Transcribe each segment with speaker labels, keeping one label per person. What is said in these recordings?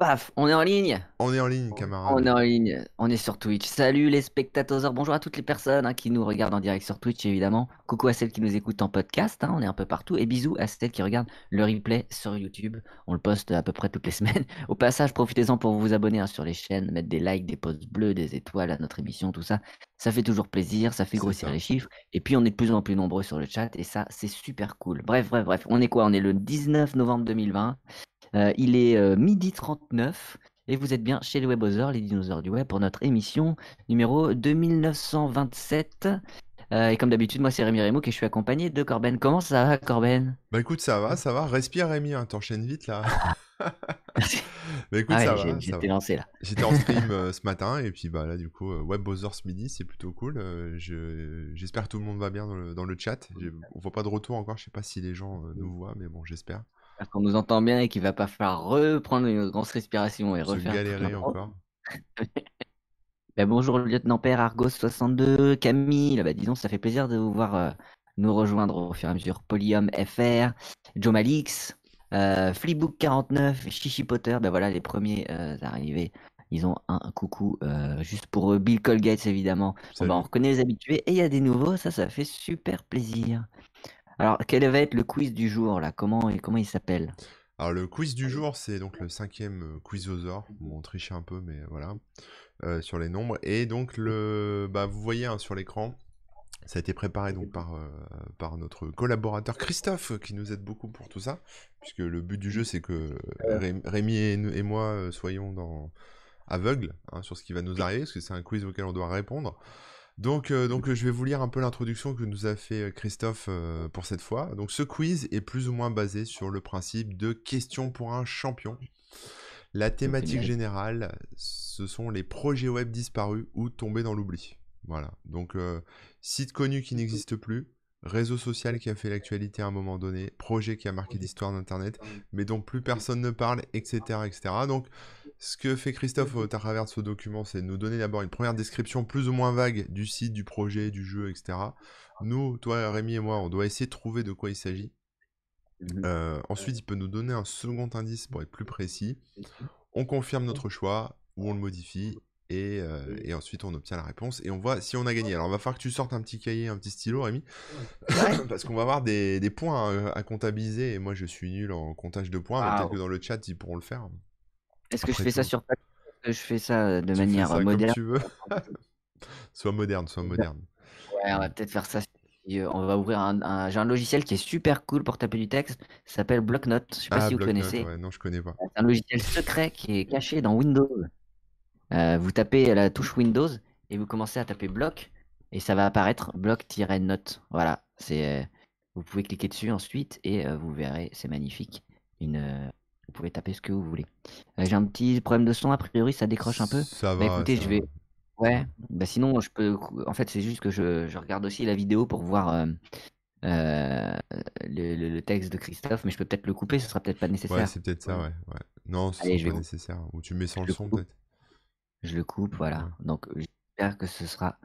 Speaker 1: Paf, on est en ligne.
Speaker 2: On est en ligne,
Speaker 1: On
Speaker 2: camarade.
Speaker 1: est en ligne, on est sur Twitch. Salut les spectateurs, bonjour à toutes les personnes hein, qui nous regardent en direct sur Twitch évidemment. Coucou à celles qui nous écoutent en podcast, hein, on est un peu partout. Et bisous à celles qui regardent le replay sur YouTube. On le poste à peu près toutes les semaines. Au passage, profitez-en pour vous abonner hein, sur les chaînes, mettre des likes, des posts bleus, des étoiles à notre émission, tout ça. Ça fait toujours plaisir, ça fait grossir
Speaker 2: ça.
Speaker 1: les chiffres. Et puis on est de plus en plus nombreux sur le chat et ça c'est super cool. Bref, bref, bref. On est quoi? On est le 19 novembre 2020. Euh, il est euh, midi 39 et vous êtes bien chez les Webosaures, les dinosaures du web, pour notre émission numéro 2927. Euh, et comme d'habitude, moi c'est Rémi Rémo et je suis accompagné de Corben. Comment ça va, Corben?
Speaker 2: Bah écoute, ça va, ça va. Respire, Rémi, hein, t'enchaînes vite là. Bah écoute,
Speaker 1: Ah
Speaker 2: ça
Speaker 1: ouais,
Speaker 2: va,
Speaker 1: j'étais lancé là.
Speaker 2: J'étais en stream euh, ce matin et puis bah là du coup euh, Web ce midi c'est plutôt cool. Euh, je- J'espère que tout le monde va bien dans le, dans le chat. On voit pas de retour encore, je sais pas si les gens nous voient mais bon j'espère.
Speaker 1: Qu'on nous entend bien et qu'il va pas falloir reprendre une grosse respiration et
Speaker 2: Se
Speaker 1: refaire
Speaker 2: galérer encore.
Speaker 1: Bah, bonjour lieutenant père Argos62, Camille, bah, disons ça fait plaisir de vous voir euh, nous rejoindre au fur et à mesure. Polyum FR, Joe Malix, euh, Flibook49, Chichi Potter, bah voilà les premiers euh, arrivés. Ils ont un, un coucou euh, juste pour eux. Bill Colgates évidemment. Bon, on reconnaît les habitués et il y a des nouveaux, ça ça fait super plaisir. Alors quel va être le quiz du jour là? Comment, comment il s'appelle?
Speaker 2: Alors le quiz du jour c'est donc le cinquième quizosaure. Bon, on trichait un peu mais voilà. Euh, sur les nombres. Et donc le bah vous voyez hein, sur l'écran. Ça a été préparé donc par, euh, par notre collaborateur Christophe qui nous aide beaucoup pour tout ça, puisque le but du jeu c'est que Ré- Rémi et, moi euh, soyons dans aveugles hein, sur ce qui va nous arriver, parce que c'est un quiz auquel on doit répondre. Donc, euh, donc euh, je vais vous lire un peu l'introduction que nous a fait euh, Christophe euh, pour cette fois. Donc ce quiz est plus ou moins basé sur le principe de questions pour un champion. La thématique générale, ce sont les projets web disparus ou tombés dans l'oubli. Voilà. Donc, euh, site connu qui n'existe plus, réseau social qui a fait l'actualité à un moment donné, projet qui a marqué l'histoire d'Internet, mais dont plus personne ne parle, etc., etc. Donc, ce que fait Christophe au travers de ce document, c'est nous donner d'abord une première description plus ou moins vague du site, du projet, du jeu, etc. Nous, toi, Rémi et moi, on doit essayer de trouver de quoi il s'agit.
Speaker 1: Mhm.
Speaker 2: Euh, ensuite, il peut nous donner un second indice pour être plus précis. On confirme notre choix ou on le modifie. Et, euh, et ensuite, on obtient la réponse et on voit si on a gagné. Alors, il va falloir que tu sortes un petit cahier, un petit stylo, Rémi, parce qu'on va avoir des, des points à, à comptabiliser. Et moi, je suis nul en comptage de points, mais peut-être que dans le chat, ils pourront le faire.
Speaker 1: Est-ce que je fais ça sur je fais ça euh, de
Speaker 2: Tu
Speaker 1: manière
Speaker 2: ça
Speaker 1: euh,
Speaker 2: comme
Speaker 1: moderne
Speaker 2: tu veux. sois moderne, sois moderne.
Speaker 1: Ouais, on va peut-être faire ça. si, euh, On va ouvrir un, un- J'ai un logiciel qui est super cool pour taper du texte. Ça s'appelle Blocknote. Je sais pas
Speaker 2: Ah,
Speaker 1: si vous
Speaker 2: Blocknote,
Speaker 1: connaissez.
Speaker 2: ouais, non, je connais pas.
Speaker 1: C'est un logiciel secret qui est caché dans Windows. Euh, vous tapez la touche Windows et vous commencez à taper bloc et ça va apparaître bloc-note. Voilà, c'est. euh, Vous pouvez cliquer dessus ensuite et euh, vous verrez, c'est magnifique. Une, Vous pouvez taper ce que vous voulez. J'ai un petit problème de son, a priori ça décroche un peu.
Speaker 2: Ça
Speaker 1: Bah
Speaker 2: va,
Speaker 1: écoutez,
Speaker 2: ça
Speaker 1: je
Speaker 2: va.
Speaker 1: Vais. Ouais, bah sinon je peux. En fait, c'est juste que je, je regarde aussi la vidéo pour voir euh, euh, le, le- le texte de Christophe, mais je peux peut-être le couper, ce sera peut-être pas
Speaker 2: Ouais,
Speaker 1: nécessaire.
Speaker 2: c'est peut-être ça, ouais. ouais. Non, ce
Speaker 1: Allez,
Speaker 2: sera
Speaker 1: je
Speaker 2: pas
Speaker 1: vais-
Speaker 2: nécessaire. Ou tu mets sans
Speaker 1: je
Speaker 2: le
Speaker 1: le
Speaker 2: son,
Speaker 1: coupe.
Speaker 2: peut-être?
Speaker 1: Je le coupe, voilà.
Speaker 2: Ouais.
Speaker 1: Donc j'espère que ce sera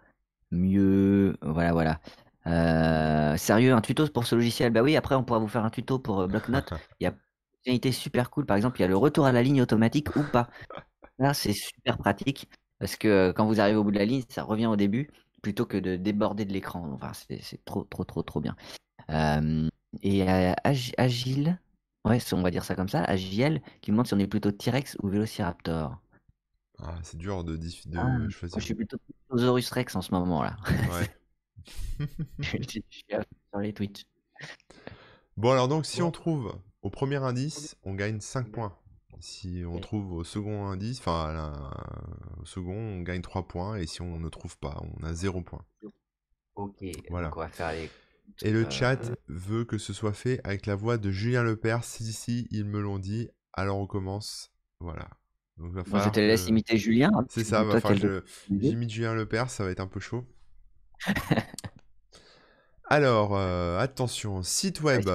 Speaker 1: mieux. Voilà, voilà. Euh, sérieux, un tuto pour ce logiciel? Bah oui, après on pourra vous faire un tuto pour euh, Blocknote. Il y a une fonctionnalité super cool. Par exemple, il y a le retour à la ligne automatique ou pas. Là, c'est super pratique parce que euh, quand vous arrivez au bout de la ligne, ça revient au début plutôt que de déborder de l'écran. Enfin, c'est trop, trop, trop, trop bien. Euh, et euh, Ag- Agile, ouais, on va dire ça comme ça, Agiel, qui me demande si on est plutôt T-Rex ou Vélociraptor.
Speaker 2: Ah, c'est dur de, de
Speaker 1: Ah, Moi,
Speaker 2: choisir.
Speaker 1: je suis plutôt Tyrannosaurus Rex en ce moment là.
Speaker 2: Ouais.
Speaker 1: je suis à fond sur les Twitch.
Speaker 2: Bon, alors donc, si on trouve au premier indice, on gagne 5 points. Si on trouve au second indice, enfin, au second, on gagne 3 points. Et si on ne trouve pas, on a 0 points.
Speaker 1: Ok,
Speaker 2: Voilà.
Speaker 1: donc on va faire les.
Speaker 2: Et le
Speaker 1: Euh,
Speaker 2: chat veut que ce soit fait avec la voix de Julien Lepers. Si, si, ils me l'ont dit. Alors on commence. Voilà. Donc, va
Speaker 1: Bon, je te laisse
Speaker 2: que-
Speaker 1: imiter Julien. hein,
Speaker 2: C'est ça, va falloir que je- j'imite Julien Lepers, ça va être un peu chaud. Alors, euh, attention, site web.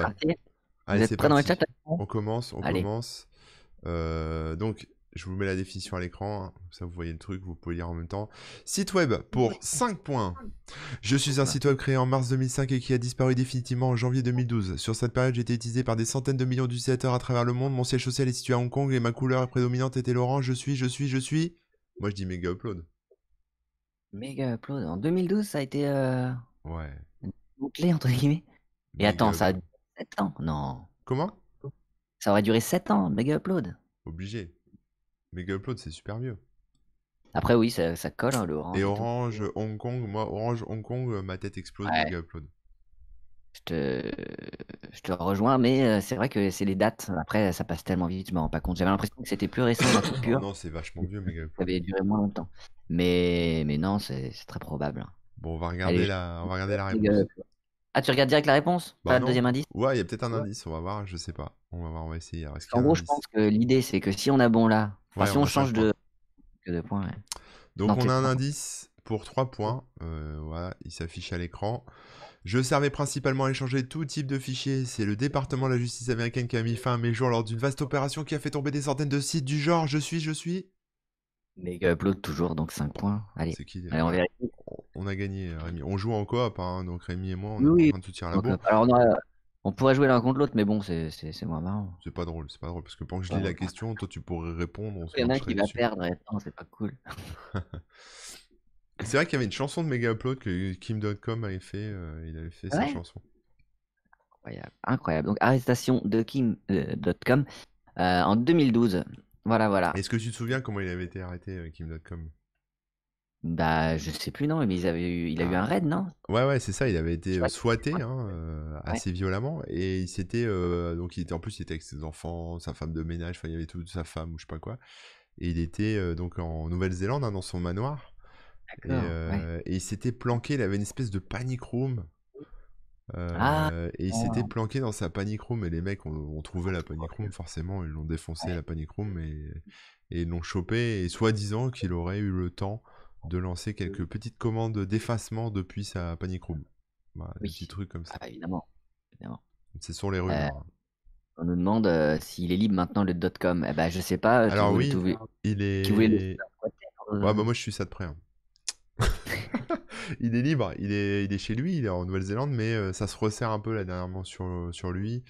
Speaker 2: Allez, c'est
Speaker 1: dans le
Speaker 2: parti.
Speaker 1: chat
Speaker 2: On commence, on
Speaker 1: Allez.
Speaker 2: commence. Euh, donc, Je vous mets la définition à l'écran, hein. ça vous voyez le truc, vous pouvez lire en même temps. Site web pour 5 points. Je suis un site web créé en mars 2005 et qui a disparu définitivement en janvier 2012. Sur cette période, j'ai été utilisé par des centaines de millions d'utilisateurs à travers le monde. Mon siège social est situé à Hong Kong et ma couleur prédominante était l'orange. Je suis, je suis, je suis. Moi je dis méga upload.
Speaker 1: Méga upload. En 2012, ça a été euh,
Speaker 2: Ouais.
Speaker 1: bouclé, entre guillemets. Et
Speaker 2: Méga
Speaker 1: attends, ça a
Speaker 2: upload.
Speaker 1: duré 7 ans. Non.
Speaker 2: Comment?
Speaker 1: Ça aurait duré 7 ans, méga upload.
Speaker 2: Obligé. Méga upload, c'est super vieux.
Speaker 1: Après, oui, ça, ça colle, hein, le orange.
Speaker 2: Et
Speaker 1: et tout.
Speaker 2: Orange, Hong Kong, moi, Orange, Hong Kong, euh, ma tête explose,
Speaker 1: Ouais.
Speaker 2: méga upload.
Speaker 1: Je te, je te rejoins, mais euh, c'est vrai que c'est les dates. Après, ça passe tellement vite, je me rends pas compte. J'avais l'impression que c'était plus récent, la coupure.
Speaker 2: non, c'est vachement vieux, méga
Speaker 1: Ça avait duré moins longtemps. Mais, mais non, c'est très probable.
Speaker 2: Bon, on va regarder
Speaker 1: Allez,
Speaker 2: la, on va regarder la réponse.
Speaker 1: Ah, tu regardes direct la réponse?
Speaker 2: Bah
Speaker 1: Pas le deuxième indice?
Speaker 2: Ouais, il y a peut-être un indice, on va voir, je sais pas. On va voir, on va essayer. Alors, y
Speaker 1: En gros, je pense que l'idée, c'est que si on a bon là, enfin,
Speaker 2: Ouais,
Speaker 1: si
Speaker 2: on
Speaker 1: on
Speaker 2: a 5
Speaker 1: change de, de points, ouais.
Speaker 2: Donc
Speaker 1: Non,
Speaker 2: on a un indice pour 3 points. Euh, voilà, il s'affiche à l'écran. Je servais principalement à échanger tout type de fichiers. C'est le département de la justice américaine qui a mis fin à mes jours lors d'une vaste opération qui a fait tomber des centaines de sites du genre je suis, je suis?
Speaker 1: Méga upload toujours, donc 5 points. Allez,
Speaker 2: C'est qui?
Speaker 1: allez, on vérifie.
Speaker 2: On- a gagné, Rémi. On joue en coop, hein, donc Rémi et moi, on
Speaker 1: Oui,
Speaker 2: est en train de se tirer la bourre.
Speaker 1: euh, alors, on, a- on pourrait jouer l'un contre l'autre, mais bon, c'est moins marrant.
Speaker 2: C'est pas drôle, c'est pas drôle, parce que pendant que je lis la question, toi tu pourrais répondre, on
Speaker 1: Il y en a qui va
Speaker 2: dessus.
Speaker 1: perdre, et c'est pas cool.
Speaker 2: C'est vrai qu'il y avait une chanson de Mega Upload que Kim.com avait fait, euh, il avait fait sa chanson.
Speaker 1: Incroyable. Incroyable. Donc, arrestation de Kim.com euh, en 2012. Voilà, voilà.
Speaker 2: Est-ce que tu te souviens comment il avait été arrêté, euh, Kim.com
Speaker 1: Bah, je sais plus, non, mais ils avaient eu, il a eu un raid, non?
Speaker 2: Ouais, ouais, c'est ça, il avait été euh,
Speaker 1: Ouais.
Speaker 2: swatté hein, euh, assez violemment, et il s'était, euh, donc il était, en plus il était avec ses enfants, sa femme de ménage, enfin il y avait toute sa femme ou je sais pas quoi, et il était euh, donc en Nouvelle-Zélande, hein, dans son manoir, et,
Speaker 1: D'accord, ouais.
Speaker 2: euh, et il s'était planqué, il avait une espèce de panic room, euh,
Speaker 1: Ah,
Speaker 2: et il s'était planqué dans sa panic room, et les mecs ont, ont trouvé la panic room, forcément, ils l'ont défoncé
Speaker 1: Ouais.
Speaker 2: la panic room, et, et ils l'ont chopé, et soi-disant qu'il aurait eu le temps de lancer quelques petites commandes d'effacement depuis sa panic room. Voilà, des
Speaker 1: Oui.
Speaker 2: petits trucs comme ça.
Speaker 1: Ah, évidemment. évidemment.
Speaker 2: Ce sont les rumeurs.
Speaker 1: On nous demande euh, s'il est libre maintenant le .com. Eh ben, je sais pas.
Speaker 2: Alors oui,
Speaker 1: voulais-
Speaker 2: il est...
Speaker 1: voulais le
Speaker 2: Ouais,
Speaker 1: euh,
Speaker 2: bah moi je suis ça de près. hein. il est libre, il est, il est chez lui, il est en Nouvelle-Zélande, mais euh, ça se resserre un peu là dernièrement sur, sur lui,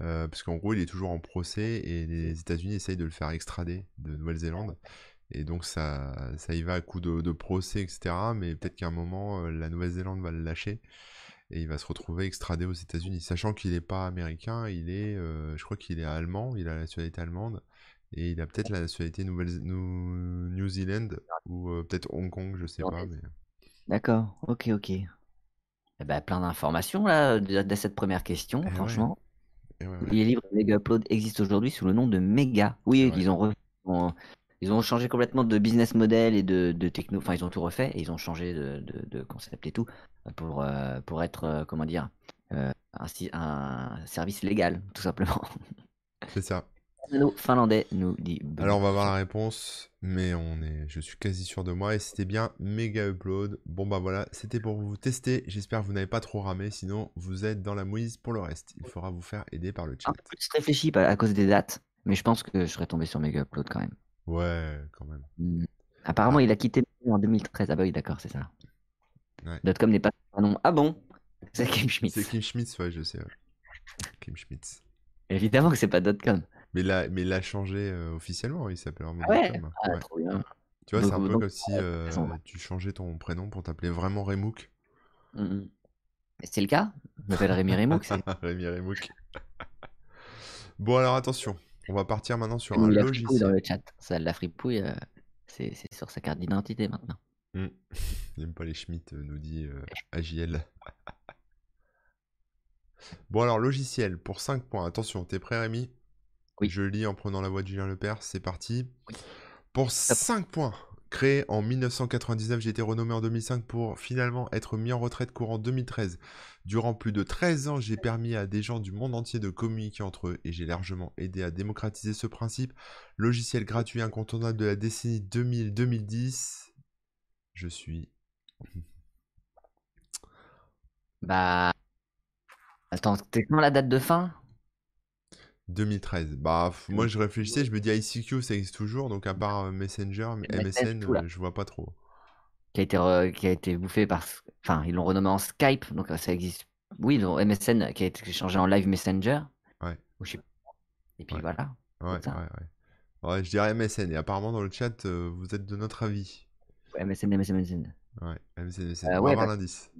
Speaker 2: euh, parce qu'en gros il est toujours en procès et les États-Unis essayent de le faire extrader de Nouvelle-Zélande. Et donc ça, ça y va à coup de, de procès, etc. Mais peut-être qu'à un moment, euh, la Nouvelle-Zélande va le lâcher et il va se retrouver extradé aux États-Unis. Sachant qu'il n'est pas américain, il est, euh, je crois qu'il est allemand, il a la nationalité allemande et il a peut-être la nationalité Nouvelle New, New Zealand ou euh, peut-être Hong Kong, je sais pas. Mais...
Speaker 1: D'accord. Ok, ok. Eh ben, plein d'informations là de, de cette première question,
Speaker 2: Eh ouais.
Speaker 1: franchement.
Speaker 2: Et ouais, ouais.
Speaker 1: Les livres Mega Upload existent aujourd'hui sous le nom de Mega. Oui, ils ont, re- ont- ils ont changé complètement de business model et de, de techno. Enfin, ils ont tout refait et ils ont changé de, de- de concept et tout pour, euh, pour être, euh, comment dire, euh, un, service légal, tout simplement.
Speaker 2: C'est ça.
Speaker 1: Nano finlandais nous dit.
Speaker 2: Alors on va voir la réponse, mais on est, je suis quasi sûr de moi et c'était bien méga upload. Bon bah voilà, c'était pour vous tester. J'espère que vous n'avez pas trop ramé, sinon vous êtes dans la mouise pour le reste. Il faudra vous faire aider par le chat.
Speaker 1: Un peu plus réfléchi à, à cause des dates, mais je pense que je serais tombé sur Mega Upload quand même.
Speaker 2: Ouais, quand même.
Speaker 1: Hmm. Apparemment, il a quitté en 2013. Ah bah oui, d'accord, c'est ça.
Speaker 2: Ouais.
Speaker 1: Dotcom n'est pas un nom. Ah bon? C'est Kim Schmitz.
Speaker 2: C'est Kim Schmitz, ouais, je sais. ouais. Kim Schmitz.
Speaker 1: Évidemment que c'est pas Dotcom.
Speaker 2: Mais là, mais il l'a changé euh, officiellement, il s'appelle vraiment
Speaker 1: Ah ouais?
Speaker 2: Dotcom.
Speaker 1: Ah,
Speaker 2: Ouais.
Speaker 1: trop bien.
Speaker 2: Tu vois, c'est un peu
Speaker 1: donc,
Speaker 2: comme si euh, tu changeais ton prénom pour t'appeler vraiment Remouk.
Speaker 1: Hmm. C'est le cas Je m'appelle Rémi Remouk.
Speaker 2: Rémi Remouk. bon, alors attention, on va partir maintenant sur un
Speaker 1: l'a fripouille dans
Speaker 2: logiciel.
Speaker 1: le chat. Ça, la fripouille, euh, c'est sur sa carte d'identité maintenant.
Speaker 2: N'aime pas les Schmitt, euh, nous dit euh, AJL. bon, alors, logiciel pour 5 points. Attention, t'es prêt, Rémi?
Speaker 1: Oui.
Speaker 2: Je lis en prenant la voix de Julien Lepers, c'est parti. Pour 5 points. Créé en 1999, j'ai été renommé en 2005 pour finalement être mis en retraite courant 2013. Durant plus de 13 ans, j'ai permis à des gens du monde entier de communiquer entre eux et j'ai largement aidé à démocratiser ce principe. Logiciel gratuit incontournable de la décennie 2000-2010. Je suis
Speaker 1: Bah. Attends, quand la date de fin?
Speaker 2: 2013. Bah, f- moi je réfléchissais, je me dis ICQ ça existe toujours, donc à part euh, Messenger, MSN,
Speaker 1: tout là.
Speaker 2: euh, je vois pas trop.
Speaker 1: Qui a été, re- qui a été bouffé par. Enfin, ils l'ont renommé en Skype, donc euh, ça existe. Oui, ont MSN qui a été changé en Live Messenger.
Speaker 2: Ouais.
Speaker 1: Ou je sais pas. Et puis
Speaker 2: Ouais.
Speaker 1: voilà.
Speaker 2: Ouais, ouais,
Speaker 1: ça.
Speaker 2: ouais. Ouais, je dirais MSN, et apparemment dans le chat, euh, vous êtes de notre avis.
Speaker 1: Ouais, MSN, MSN, MSN.
Speaker 2: Ouais, MSN, MSN.
Speaker 1: Euh,
Speaker 2: On va
Speaker 1: ouais,
Speaker 2: avoir l'indice.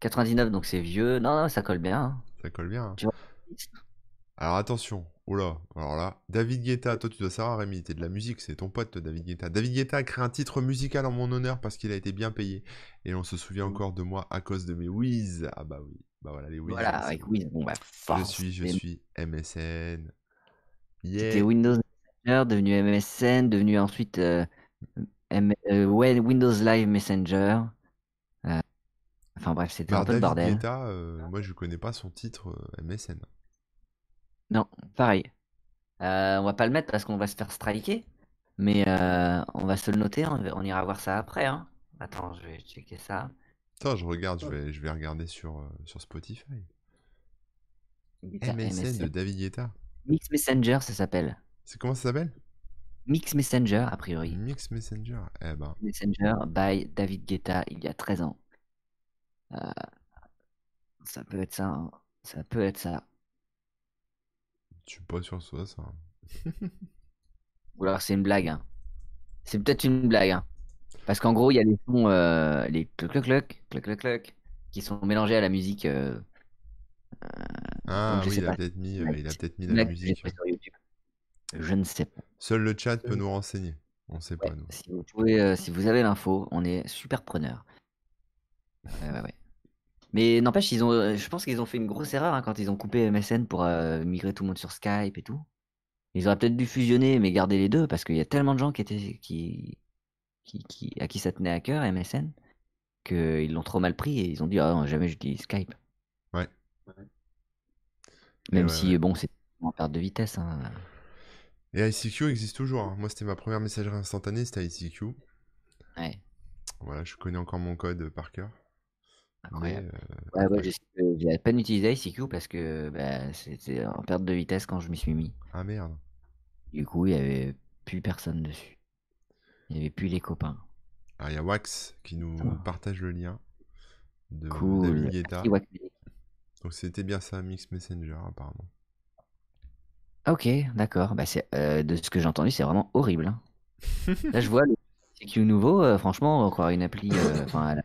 Speaker 1: 99, donc c'est vieux. Non, non, ça colle bien. hein.
Speaker 2: Ça colle bien. hein. Alors attention, oh là, alors là, David Guetta, toi tu dois savoir Rémi, t'es de la musique, c'est ton pote toi, David Guetta. David Guetta a créé un titre musical en mon honneur parce qu'il a été bien payé. Et on se souvient
Speaker 1: Mm.
Speaker 2: encore de moi à cause de mes whiz. Ah bah oui, bah voilà les whiz.
Speaker 1: Voilà, avec. Wiz. Bon, bah,
Speaker 2: Je
Speaker 1: force.
Speaker 2: suis, je suis MSN.
Speaker 1: C'était
Speaker 2: Yeah.
Speaker 1: Windows Messenger, devenu MSN, devenu ensuite euh, M- euh, Windows Live Messenger. Euh, enfin bref, c'était un peu le
Speaker 2: David
Speaker 1: bordel.
Speaker 2: Guetta, moi je connais pas son titre MSN.
Speaker 1: Non, pareil. Euh, on va pas le mettre parce qu'on va se faire striker, mais euh, on va se le noter, on, on ira voir ça après. Hein. Attends, je vais checker ça.
Speaker 2: Attends, je regarde, je vais, je vais regarder sur, euh, sur Spotify.
Speaker 1: Guetta,
Speaker 2: MSN de David Guetta.
Speaker 1: Mix Messenger, ça s'appelle.
Speaker 2: C'est comment ça s'appelle?
Speaker 1: Mix Messenger, a priori.
Speaker 2: Mix Messenger. Eh ben,
Speaker 1: Messenger by David Guetta il y a 13 ans. Euh, ça peut être ça. hein. Ça peut être ça.
Speaker 2: Je suis pas sûr que ce soit ça.
Speaker 1: Ou alors c'est une blague. hein. C'est peut-être une blague. hein. Parce qu'en gros, il y a les sons, euh, les cloc cloc cloc, cloc cloc cloc, qui sont mélangés à la musique. euh,
Speaker 2: Ah
Speaker 1: Donc, je
Speaker 2: oui, il a peut-être mis, euh, il a peut-être mis la musique.
Speaker 1: YouTube. Je ne sais pas.
Speaker 2: Seul le chat peut nous renseigner. On sait
Speaker 1: Ouais,
Speaker 2: pas nous.
Speaker 1: si vous pouvez, euh, si vous avez l'info, on est super preneur. Ouais, ouais, ouais. Mais n'empêche, ils ont, euh, je pense qu'ils ont fait une grosse erreur hein, quand ils ont coupé MSN pour euh, migrer tout le monde sur Skype et tout. Ils auraient peut-être dû fusionner, mais garder les deux parce qu'il y a tellement de gens qui étaient, qui, qui, qui- à qui ça tenait à cœur MSN qu'ils l'ont trop mal pris et ils ont dit ah non, jamais j'utilise Skype.
Speaker 2: Ouais.
Speaker 1: Même
Speaker 2: ouais,
Speaker 1: si
Speaker 2: ouais.
Speaker 1: bon, c'est en perte de vitesse. hein.
Speaker 2: Et ICQ existe toujours. hein. Moi, c'était ma première messagerie instantanée, c'était ICQ.
Speaker 1: Ouais,
Speaker 2: Voilà, je connais encore mon code par cœur. Mais, euh,
Speaker 1: Ouais, ouais, j'ai à peine utilisé ICQ parce que bah, c'était en perte de vitesse quand je m'y suis mis.
Speaker 2: Ah merde.
Speaker 1: Du coup, il y avait plus personne dessus. Il y avait plus les copains.
Speaker 2: Ah, il y a Wax qui nous
Speaker 1: Ah.
Speaker 2: partage le lien de
Speaker 1: Cool.
Speaker 2: David Guetta. Donc c'était bien ça, Mix Messenger apparemment.
Speaker 1: Ok, d'accord. Bah, euh, de ce que j'ai entendu, c'est vraiment horrible. hein. Là, je vois le ICQ nouveau. euh, franchement, encore une appli, enfin,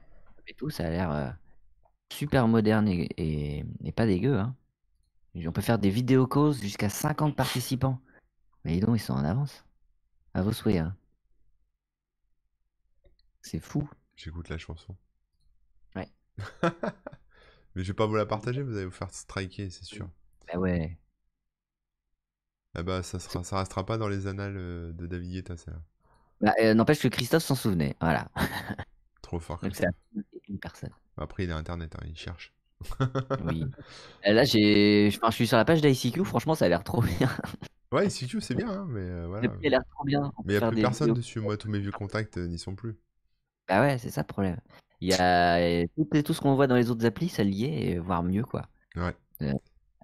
Speaker 1: et tout, ça a l'air super moderne et, et- et pas dégueu. Hein. On peut faire des vidéo calls jusqu'à 50 participants. Mais donc, ils sont en avance. À vos souhaits. hein. C'est fou.
Speaker 2: J'écoute la chanson.
Speaker 1: Ouais.
Speaker 2: Mais je vais pas vous la partager, vous allez vous faire striker, c'est sûr.
Speaker 1: Bah ouais.
Speaker 2: Ah bah ça sera, ça restera pas dans les annales euh, de David Guetta, ça.
Speaker 1: Bah, euh, N'empêche que Christophe s'en souvenait. Voilà.
Speaker 2: Trop fort.
Speaker 1: Donc c'est une personne.
Speaker 2: Après il a internet, hein, il cherche.
Speaker 1: Oui. Euh, Là, j'ai, enfin, je suis sur la page d'ICQ. Franchement, ça a l'air trop bien.
Speaker 2: Ouais, ICQ c'est bien, hein, mais euh, voilà.
Speaker 1: L'appli a l'air trop bien.
Speaker 2: Mais il y a plus personne
Speaker 1: vidéos.
Speaker 2: dessus, moi tous mes vieux contacts euh, n'y sont plus.
Speaker 1: Bah ouais, c'est ça le problème. Il y a euh, tout, tout ce qu'on voit dans les autres applis, ça et voire mieux quoi.
Speaker 2: Ouais.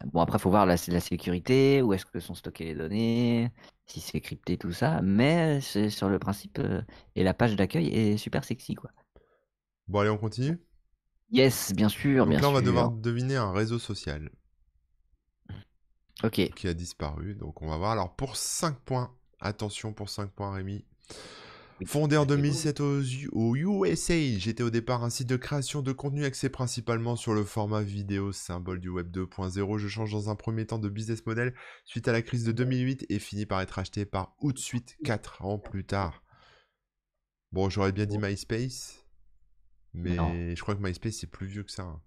Speaker 1: Bon après, faut voir la, la sécurité, où est-ce que sont stockées les données, si c'est crypté tout ça. Mais c'est sur le principe euh, et la page d'accueil est super sexy quoi.
Speaker 2: Bon allez, on continue?
Speaker 1: Yes, bien sûr,
Speaker 2: Donc
Speaker 1: bien
Speaker 2: là on va
Speaker 1: sûr.
Speaker 2: devoir deviner un réseau social
Speaker 1: Ok.
Speaker 2: qui a disparu. Donc on va voir. Alors pour 5 points, attention pour 5 points Rémi. Fondé en 2007 aux, aux USA, j'étais au départ un site de création de contenu axé principalement sur le format vidéo, symbole du web 2.0. Je change dans un premier temps de business model suite à la crise de 2008 et finis par être acheté par Outsuite 4 ans plus tard. Bon, j'aurais bien dit MySpace, mais
Speaker 1: Non.
Speaker 2: je crois que MySpace c'est plus vieux que ça. hein.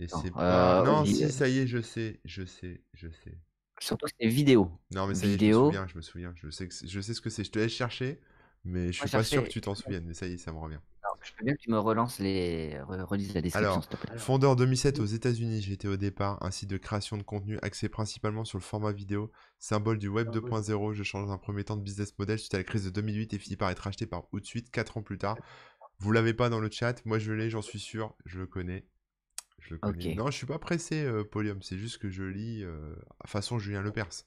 Speaker 2: Et
Speaker 1: Non,
Speaker 2: c'est pas...
Speaker 1: euh,
Speaker 2: non,
Speaker 1: oui,
Speaker 2: si,
Speaker 1: euh.
Speaker 2: ça y est, je sais, je sais, je sais.
Speaker 1: Surtout c'est vidéo.
Speaker 2: Non, mais ça y est, je me
Speaker 1: Vidéo.
Speaker 2: souviens, je me souviens. Je sais, que je sais ce que c'est. Je te laisse chercher, mais je suis
Speaker 1: Moi,
Speaker 2: pas sûr que tu t'en souviennes. Mais ça y est, ça me revient.
Speaker 1: Je veux bien que tu me relances les, re- relises la description
Speaker 2: Alors,
Speaker 1: s'il te plaît.
Speaker 2: Fondé en 2007 aux États-Unis, j'étais au départ un site de création de contenu axé principalement sur le format vidéo, symbole du web 2.0. Je change dans un premier temps de business model suite à la crise de 2008 et finis par être acheté par Outsuite 4 ans plus tard. Vous l'avez pas dans le chat, moi je l'ai, j'en suis sûr, je le connais. je le connais. Non, je suis pas pressé, euh, Polium. C'est juste que je lis euh, façon Julien Lepers.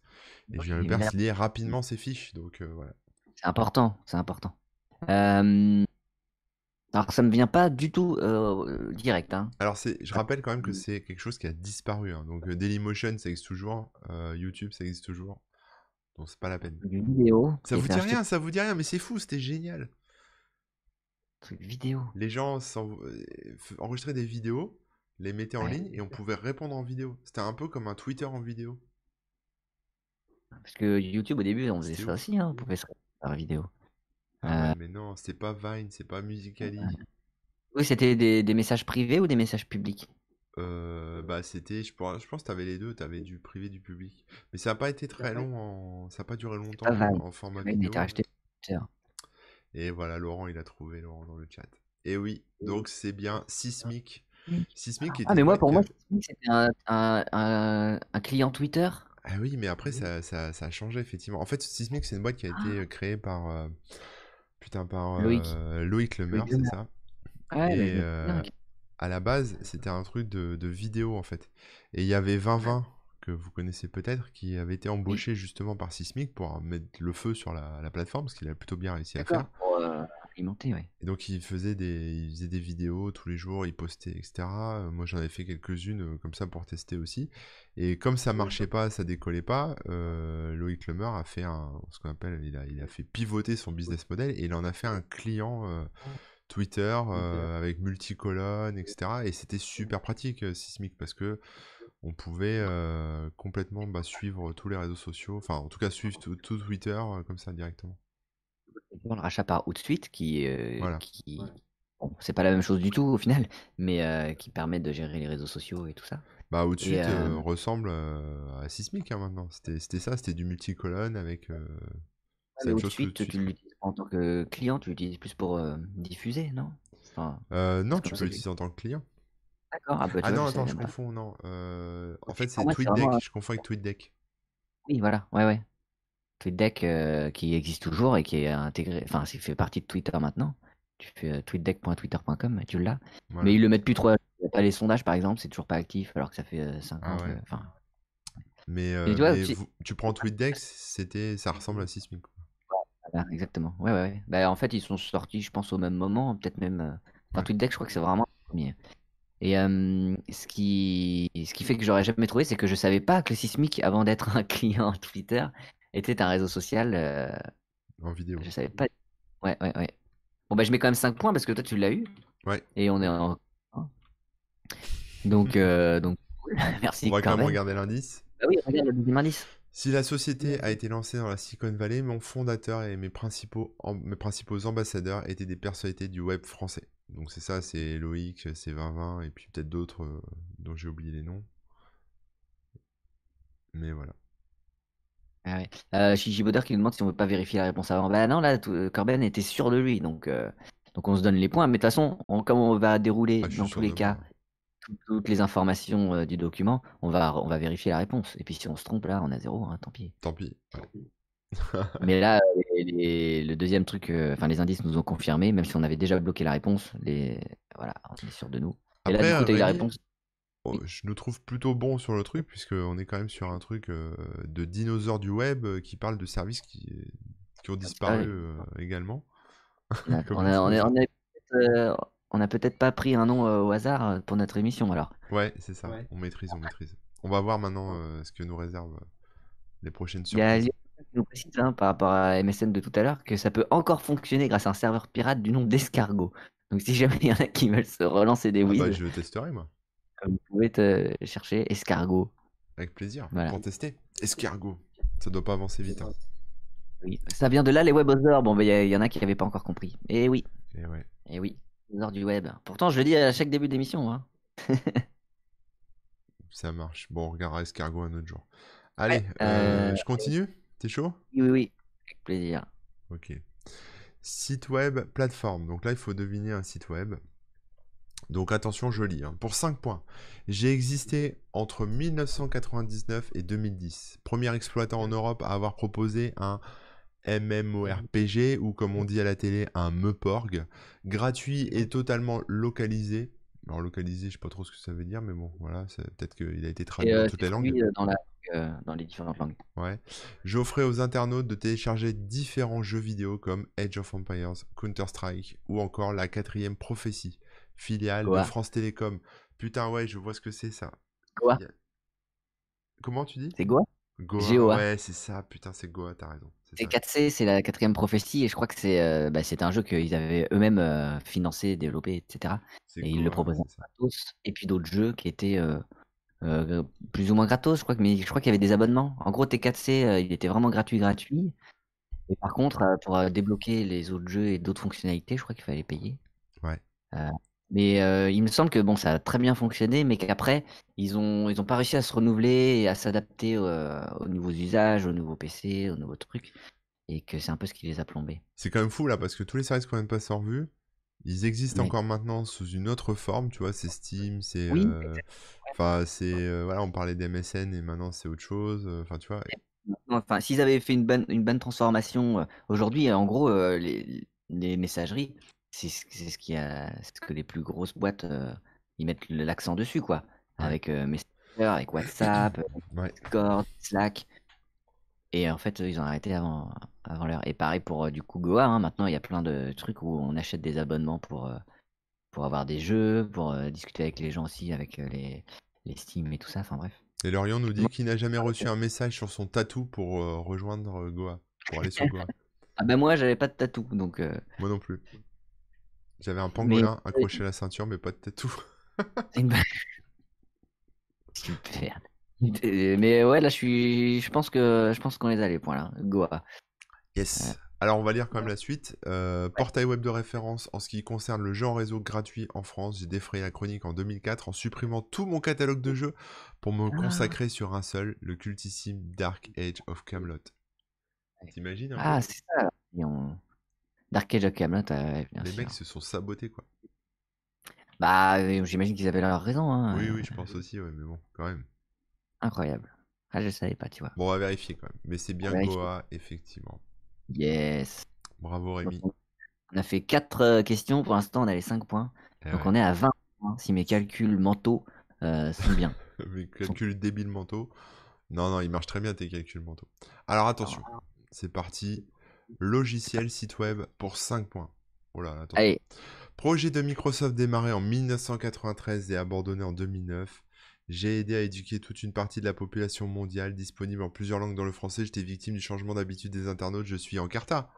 Speaker 2: Et Julien Lepers lit rapidement ses fiches, donc euh, voilà.
Speaker 1: C'est important, c'est important. Euh, Alors, ça me vient pas du tout euh, direct, hein.
Speaker 2: Alors, c'est, je rappelle quand même que
Speaker 1: Mm.
Speaker 2: c'est quelque chose qui a disparu. hein. Donc, Dailymotion, ça existe toujours. euh, YouTube, ça existe toujours. Donc, c'est pas la peine.
Speaker 1: Vidéo.
Speaker 2: Ça vous dit
Speaker 1: acheté-
Speaker 2: rien, ça vous dit rien, mais c'est fou, c'était génial.
Speaker 1: Truc vidéo.
Speaker 2: Les gens euh, enregistraient des vidéos, les mettaient en
Speaker 1: Ouais.
Speaker 2: ligne et on pouvait répondre en vidéo. C'était un peu comme un Twitter en vidéo.
Speaker 1: Parce que YouTube, au début, on faisait ça aussi, hein. On pouvait se faire vidéo.
Speaker 2: Ah
Speaker 1: Euh,
Speaker 2: mais non, c'était pas Vine, c'est pas Musically.
Speaker 1: Oui, c'était des, des messages privés ou des messages publics?
Speaker 2: Euh, bah c'était, je, pense- je pense t'avais les deux, t'avais du privé, du public. Mais ça n'a pas été très long, en... ça n'a pas duré longtemps en format vidéo.
Speaker 1: par.
Speaker 2: Et voilà, Laurent, il a trouvé Laurent dans le chat. Et oui, donc c'est bien Sismic. Sismic était
Speaker 1: Ah, mais moi, pour moi, c'était un, un, un, un client Twitter.
Speaker 2: Ah oui, mais après, ça, ça, ça a changé, effectivement. En fait, Sismic, c'est une boîte qui a été euh, créée par... euh, Putain, par
Speaker 1: Loïc.
Speaker 2: euh, Loïc Lemeur,
Speaker 1: Loïc
Speaker 2: c'est ça?
Speaker 1: Ouais,
Speaker 2: Et
Speaker 1: mais-
Speaker 2: euh, à la base, c'était un truc de, de vidéo en fait. Et il y avait 2020 que vous connaissez peut-être qui avait été embauché justement par Sismic pour mettre le feu sur la, la plateforme, ce qu'il a plutôt bien réussi à faire.
Speaker 1: D'accord. Pour euh, alimenter, ouais.
Speaker 2: Et donc il faisait des, il faisait des vidéos tous les jours, il postait, etc. Euh, Moi j'en avais fait quelques-unes euh, comme ça pour tester aussi. Et comme ça marchait pas, ça décollait pas, euh, Loïc Lemeur a fait un, ce qu'on appelle, il a, il a fait pivoter son business model et il en a fait un client euh, Twitter euh, avec multicolonnes, etc. Et c'était super pratique Sismic parce que on pouvait euh, complètement bah, suivre tous les réseaux sociaux, enfin en tout cas suivre tout, tout Twitter euh, comme ça directement.
Speaker 1: Le rachat par Outsuite, qui, euh,
Speaker 2: Voilà.
Speaker 1: qui... Bon, c'est pas la même chose du tout au final, mais euh, qui permet de gérer les réseaux sociaux et tout ça.
Speaker 2: Bah,
Speaker 1: Et, euh,
Speaker 2: ressemble euh, à Sismic hein, maintenant. C'était c'était ça, c'était du multicolonne avec. euh, c'est la
Speaker 1: Mais
Speaker 2: même chose que
Speaker 1: Outsuite, tu
Speaker 2: Outsuite.
Speaker 1: l'utilises pas en tant que client, tu l'utilises plus pour euh, diffuser, non? Enfin,
Speaker 2: Euh, non, tu
Speaker 1: comme
Speaker 2: peux
Speaker 1: ça
Speaker 2: l'utiliser en tant que client.
Speaker 1: D'accord. Ah, bah,
Speaker 2: Ah non, attends, je
Speaker 1: pas.
Speaker 2: confonds, non. Euh, en fait, c'est TweetDeck.
Speaker 1: vraiment
Speaker 2: Je confonds avec TweetDeck.
Speaker 1: Oui, voilà, ouais, ouais. TweetDeck euh, qui existe toujours et qui est intégré, enfin, c'est fait partie de Twitter maintenant. Tu fais euh, tweetdeck.twitter.com et tu l'as.
Speaker 2: Voilà.
Speaker 1: Mais ils le mettent plus trop. à- pas les sondages, par exemple, c'est toujours pas actif, alors que ça fait 5
Speaker 2: Ah
Speaker 1: ans. que-
Speaker 2: ouais.
Speaker 1: Enfin,
Speaker 2: Mais, euh,
Speaker 1: tu vois,
Speaker 2: mais
Speaker 1: tu-
Speaker 2: vous- tu prends TweetDeck, c'était, ça ressemble à Sismic.
Speaker 1: voilà, exactement. Ouais, ouais, ouais. Bah, en fait, ils sont sortis, je pense, au même moment, peut-être même. euh, Enfin,
Speaker 2: Ouais.
Speaker 1: TweetDeck, je crois que c'est vraiment le premier. Et euh, ce qui, ce qui fait que j'aurais jamais trouvé, c'est que je savais pas que le Sismic, avant d'être un client Twitter, était un réseau social. euh,
Speaker 2: En vidéo.
Speaker 1: Je savais pas. Ouais, ouais, ouais. Bon, bah, je mets quand même 5 points parce que toi, tu l'as eu.
Speaker 2: Ouais.
Speaker 1: Et on est en. Donc, euh, donc merci.
Speaker 2: On va quand même regarder l'indice.
Speaker 1: Bah oui, regarde le deuxième indice.
Speaker 2: Si la société a été lancée dans la Silicon Valley, mon fondateur et mes principaux, mes principaux ambassadeurs étaient des personnalités du web français. Donc c'est ça, c'est Loïc, c'est 2020, et puis peut-être d'autres euh, dont j'ai oublié les noms. Mais voilà.
Speaker 1: Ah ouais. Euh, Gigi Bauder qui nous demande si on veut pas vérifier la réponse avant. Bah non, là, euh, Corben était sûr de lui, donc, euh, donc on se donne les points. Mais de toute façon, on- comme on va dérouler
Speaker 2: Ah,
Speaker 1: dans tous les cas tout- toutes les informations du document, on va, on va vérifier la réponse. Et puis si on se trompe là, on a zéro, hein, tant pis.
Speaker 2: Tant pis. ouais.
Speaker 1: Mais là, les- les- le deuxième truc, euh, enfin les indices nous ont confirmé, même si on avait déjà bloqué la réponse, les, voilà, on est sûr de nous. Et là, du coup, t'as eu la réponse.
Speaker 2: oh, je nous trouve plutôt bon sur le truc, puisqu'on est quand même sur un truc euh, de dinosaures du web euh, qui parle de services qui, qui ont disparu euh, également.
Speaker 1: On a, on on on peut-être, euh, on a peut-être pas pris un nom euh, au hasard pour notre émission alors.
Speaker 2: Ouais, c'est ça.
Speaker 3: Ouais.
Speaker 2: On maîtrise, on maîtrise. On va voir maintenant euh, ce que nous réserve les prochaines
Speaker 1: Il y a
Speaker 2: surprises.
Speaker 1: Nous précise hein, par rapport à MSN de tout à l'heure que ça peut encore fonctionner grâce à un serveur pirate du nom d'Escargot. Donc si jamais il y en a qui veulent se relancer des
Speaker 2: Ah bah, je le testerai, moi.
Speaker 1: vous pouvez te chercher Escargot.
Speaker 2: Avec plaisir.
Speaker 1: Voilà.
Speaker 2: Pour tester. Escargot. Ça doit pas avancer vite. Hein.
Speaker 1: Oui. Ça vient de là les webosers. Bon, bah, il y, en a qui n'avaient pas encore compris. Et oui,
Speaker 2: Et ouais.
Speaker 1: et oui, les du web. Pourtant, je le dis à chaque début d'émission. Hein.
Speaker 2: Ça marche. Bon, on regardera Escargot un autre jour. Allez,
Speaker 1: euh,
Speaker 2: euh, je continue? T'es chaud?
Speaker 1: Oui, oui, avec plaisir.
Speaker 2: Ok. Site web, plateforme. Donc là, il faut deviner un site web. Donc attention, je lis. hein. Pour 5 points. J'ai existé entre 1999 et 2010. Premier exploitant en Europe à avoir proposé un MMORPG ou comme on dit à la télé, un MEPORG, gratuit et totalement localisé Alors localisé, je sais pas trop ce que ça veut dire, mais bon, voilà, peut-être qu'il a été traduit
Speaker 1: euh,
Speaker 2: dans toutes
Speaker 1: c'est
Speaker 2: les langues.
Speaker 1: euh, dans, la, euh, dans les différentes langues.
Speaker 2: Ouais. J'offrais aux internautes de télécharger différents jeux vidéo comme Age of Empires, Counter-Strike ou encore la quatrième prophétie, filiale de. France Télécom. Putain, ouais, je vois ce que c'est ça.
Speaker 1: Goa.
Speaker 2: Comment tu dis?
Speaker 1: C'est Goa?
Speaker 2: Goa.
Speaker 1: Goa.
Speaker 2: Ouais, c'est ça, putain, c'est Goa, t'as raison. c'est
Speaker 1: C'est
Speaker 2: ça.
Speaker 1: 4C, c'est la quatrième prophétie, et je crois que c'est euh, bah, c'est un jeu qu'ils avaient eux-mêmes euh, financé, développé, etc.
Speaker 2: C'est
Speaker 1: Et ils le proposaient
Speaker 2: ça.
Speaker 1: gratos, et puis d'autres jeux qui étaient euh, plus ou moins gratos, je crois, que- mais je crois qu'il y avait des abonnements. En gros, T4C, euh, il était vraiment gratuit, gratuit. Et par contre, euh, pour débloquer les autres jeux et d'autres fonctionnalités, je crois qu'il fallait payer.
Speaker 2: Ouais.
Speaker 1: Mais il me semble que bon, ça a très bien fonctionné, mais qu'après, ils ont, ils ont pas réussi à se renouveler et à s'adapter aux nouveaux usages, aux nouveaux PC, aux nouveaux trucs, et que c'est un peu ce qui les a plombés.
Speaker 2: C'est quand même fou là, parce que tous les services qu'on vient de passer en revue, ils existent
Speaker 1: Ouais.
Speaker 2: encore maintenant sous une autre forme, tu vois, c'est Steam, c'est...
Speaker 1: Oui.
Speaker 2: Enfin, c'est... euh, voilà, on parlait d'MSN et maintenant c'est autre chose, euh, enfin, tu vois...
Speaker 1: Enfin, s'ils avaient fait une bonne, une bonne transformation euh, aujourd'hui, en gros, les, les messageries, c'est ce c'est ce qui a, ce que les plus grosses boîtes ils mettent l'accent dessus, quoi.
Speaker 2: Ouais.
Speaker 1: Avec Messenger, avec WhatsApp,
Speaker 2: Ouais.
Speaker 1: Discord, Slack. Et en fait, ils ont arrêté avant, avant l'heure. Et pareil pour euh, du coup Goa. hein, maintenant, il y a plein de trucs où on achète des abonnements pour, euh, pour avoir des jeux, pour euh, discuter avec les gens aussi, avec euh, les, les Steam et tout ça. Enfin bref.
Speaker 2: Et Lorian nous dit qu'il n'a jamais reçu un message sur son tatou pour euh, rejoindre Goa, pour aller sur Goa.
Speaker 1: Ah ben moi, j'avais pas de tatou, donc. euh,
Speaker 2: Moi non plus. J'avais un pangolin
Speaker 1: Mais-
Speaker 2: accroché à la ceinture, mais pas de tatou.
Speaker 1: C'est une bonne- Super. Mais ouais, là, je suis, je pense que, je pense qu'on les a les points là. Goa.
Speaker 2: Yes. Alors on va lire quand même la suite. Euh, Portail web de référence en ce qui concerne le jeu en réseau gratuit en France. J'ai défrayé la chronique en 2004 en supprimant tout mon catalogue de jeux pour me
Speaker 1: Ah.
Speaker 2: consacrer sur un seul, le cultissime Dark Age of Camelot. T'imagines
Speaker 1: Ah, c'est ça. on- Dark Age of Camelot, euh, bien
Speaker 2: Les
Speaker 1: sûr.
Speaker 2: mecs se sont sabotés quoi.
Speaker 1: Bah, euh, j'imagine qu'ils avaient leur raison. Hein.
Speaker 2: Oui oui je pense aussi ouais mais bon quand même.
Speaker 1: Incroyable. Ah, je savais pas, tu vois.
Speaker 2: Bon on va vérifier quand même. Mais c'est bien. Goa effectivement.
Speaker 1: Yes.
Speaker 2: Bravo Rémi.
Speaker 1: On a fait 4 questions. Pour l'instant, on a les 5 points.
Speaker 2: Eh
Speaker 1: Donc,
Speaker 2: ouais.
Speaker 1: on est à 20 points si mes calculs mentaux euh, sont bien.
Speaker 2: Mes calculs débiles mentaux. Non, non, il marche très bien tes calculs mentaux. Alors attention, c'est parti. Logiciel site web pour 5 points. Oh là, attention.
Speaker 1: Allez,
Speaker 2: Projet de Microsoft démarré en 1993 et abandonné en 2009. J'ai aidé à éduquer toute une partie de la population mondiale, disponible en plusieurs langues dans le français. J'étais victime du changement d'habitude des internautes. Je suis en Carta.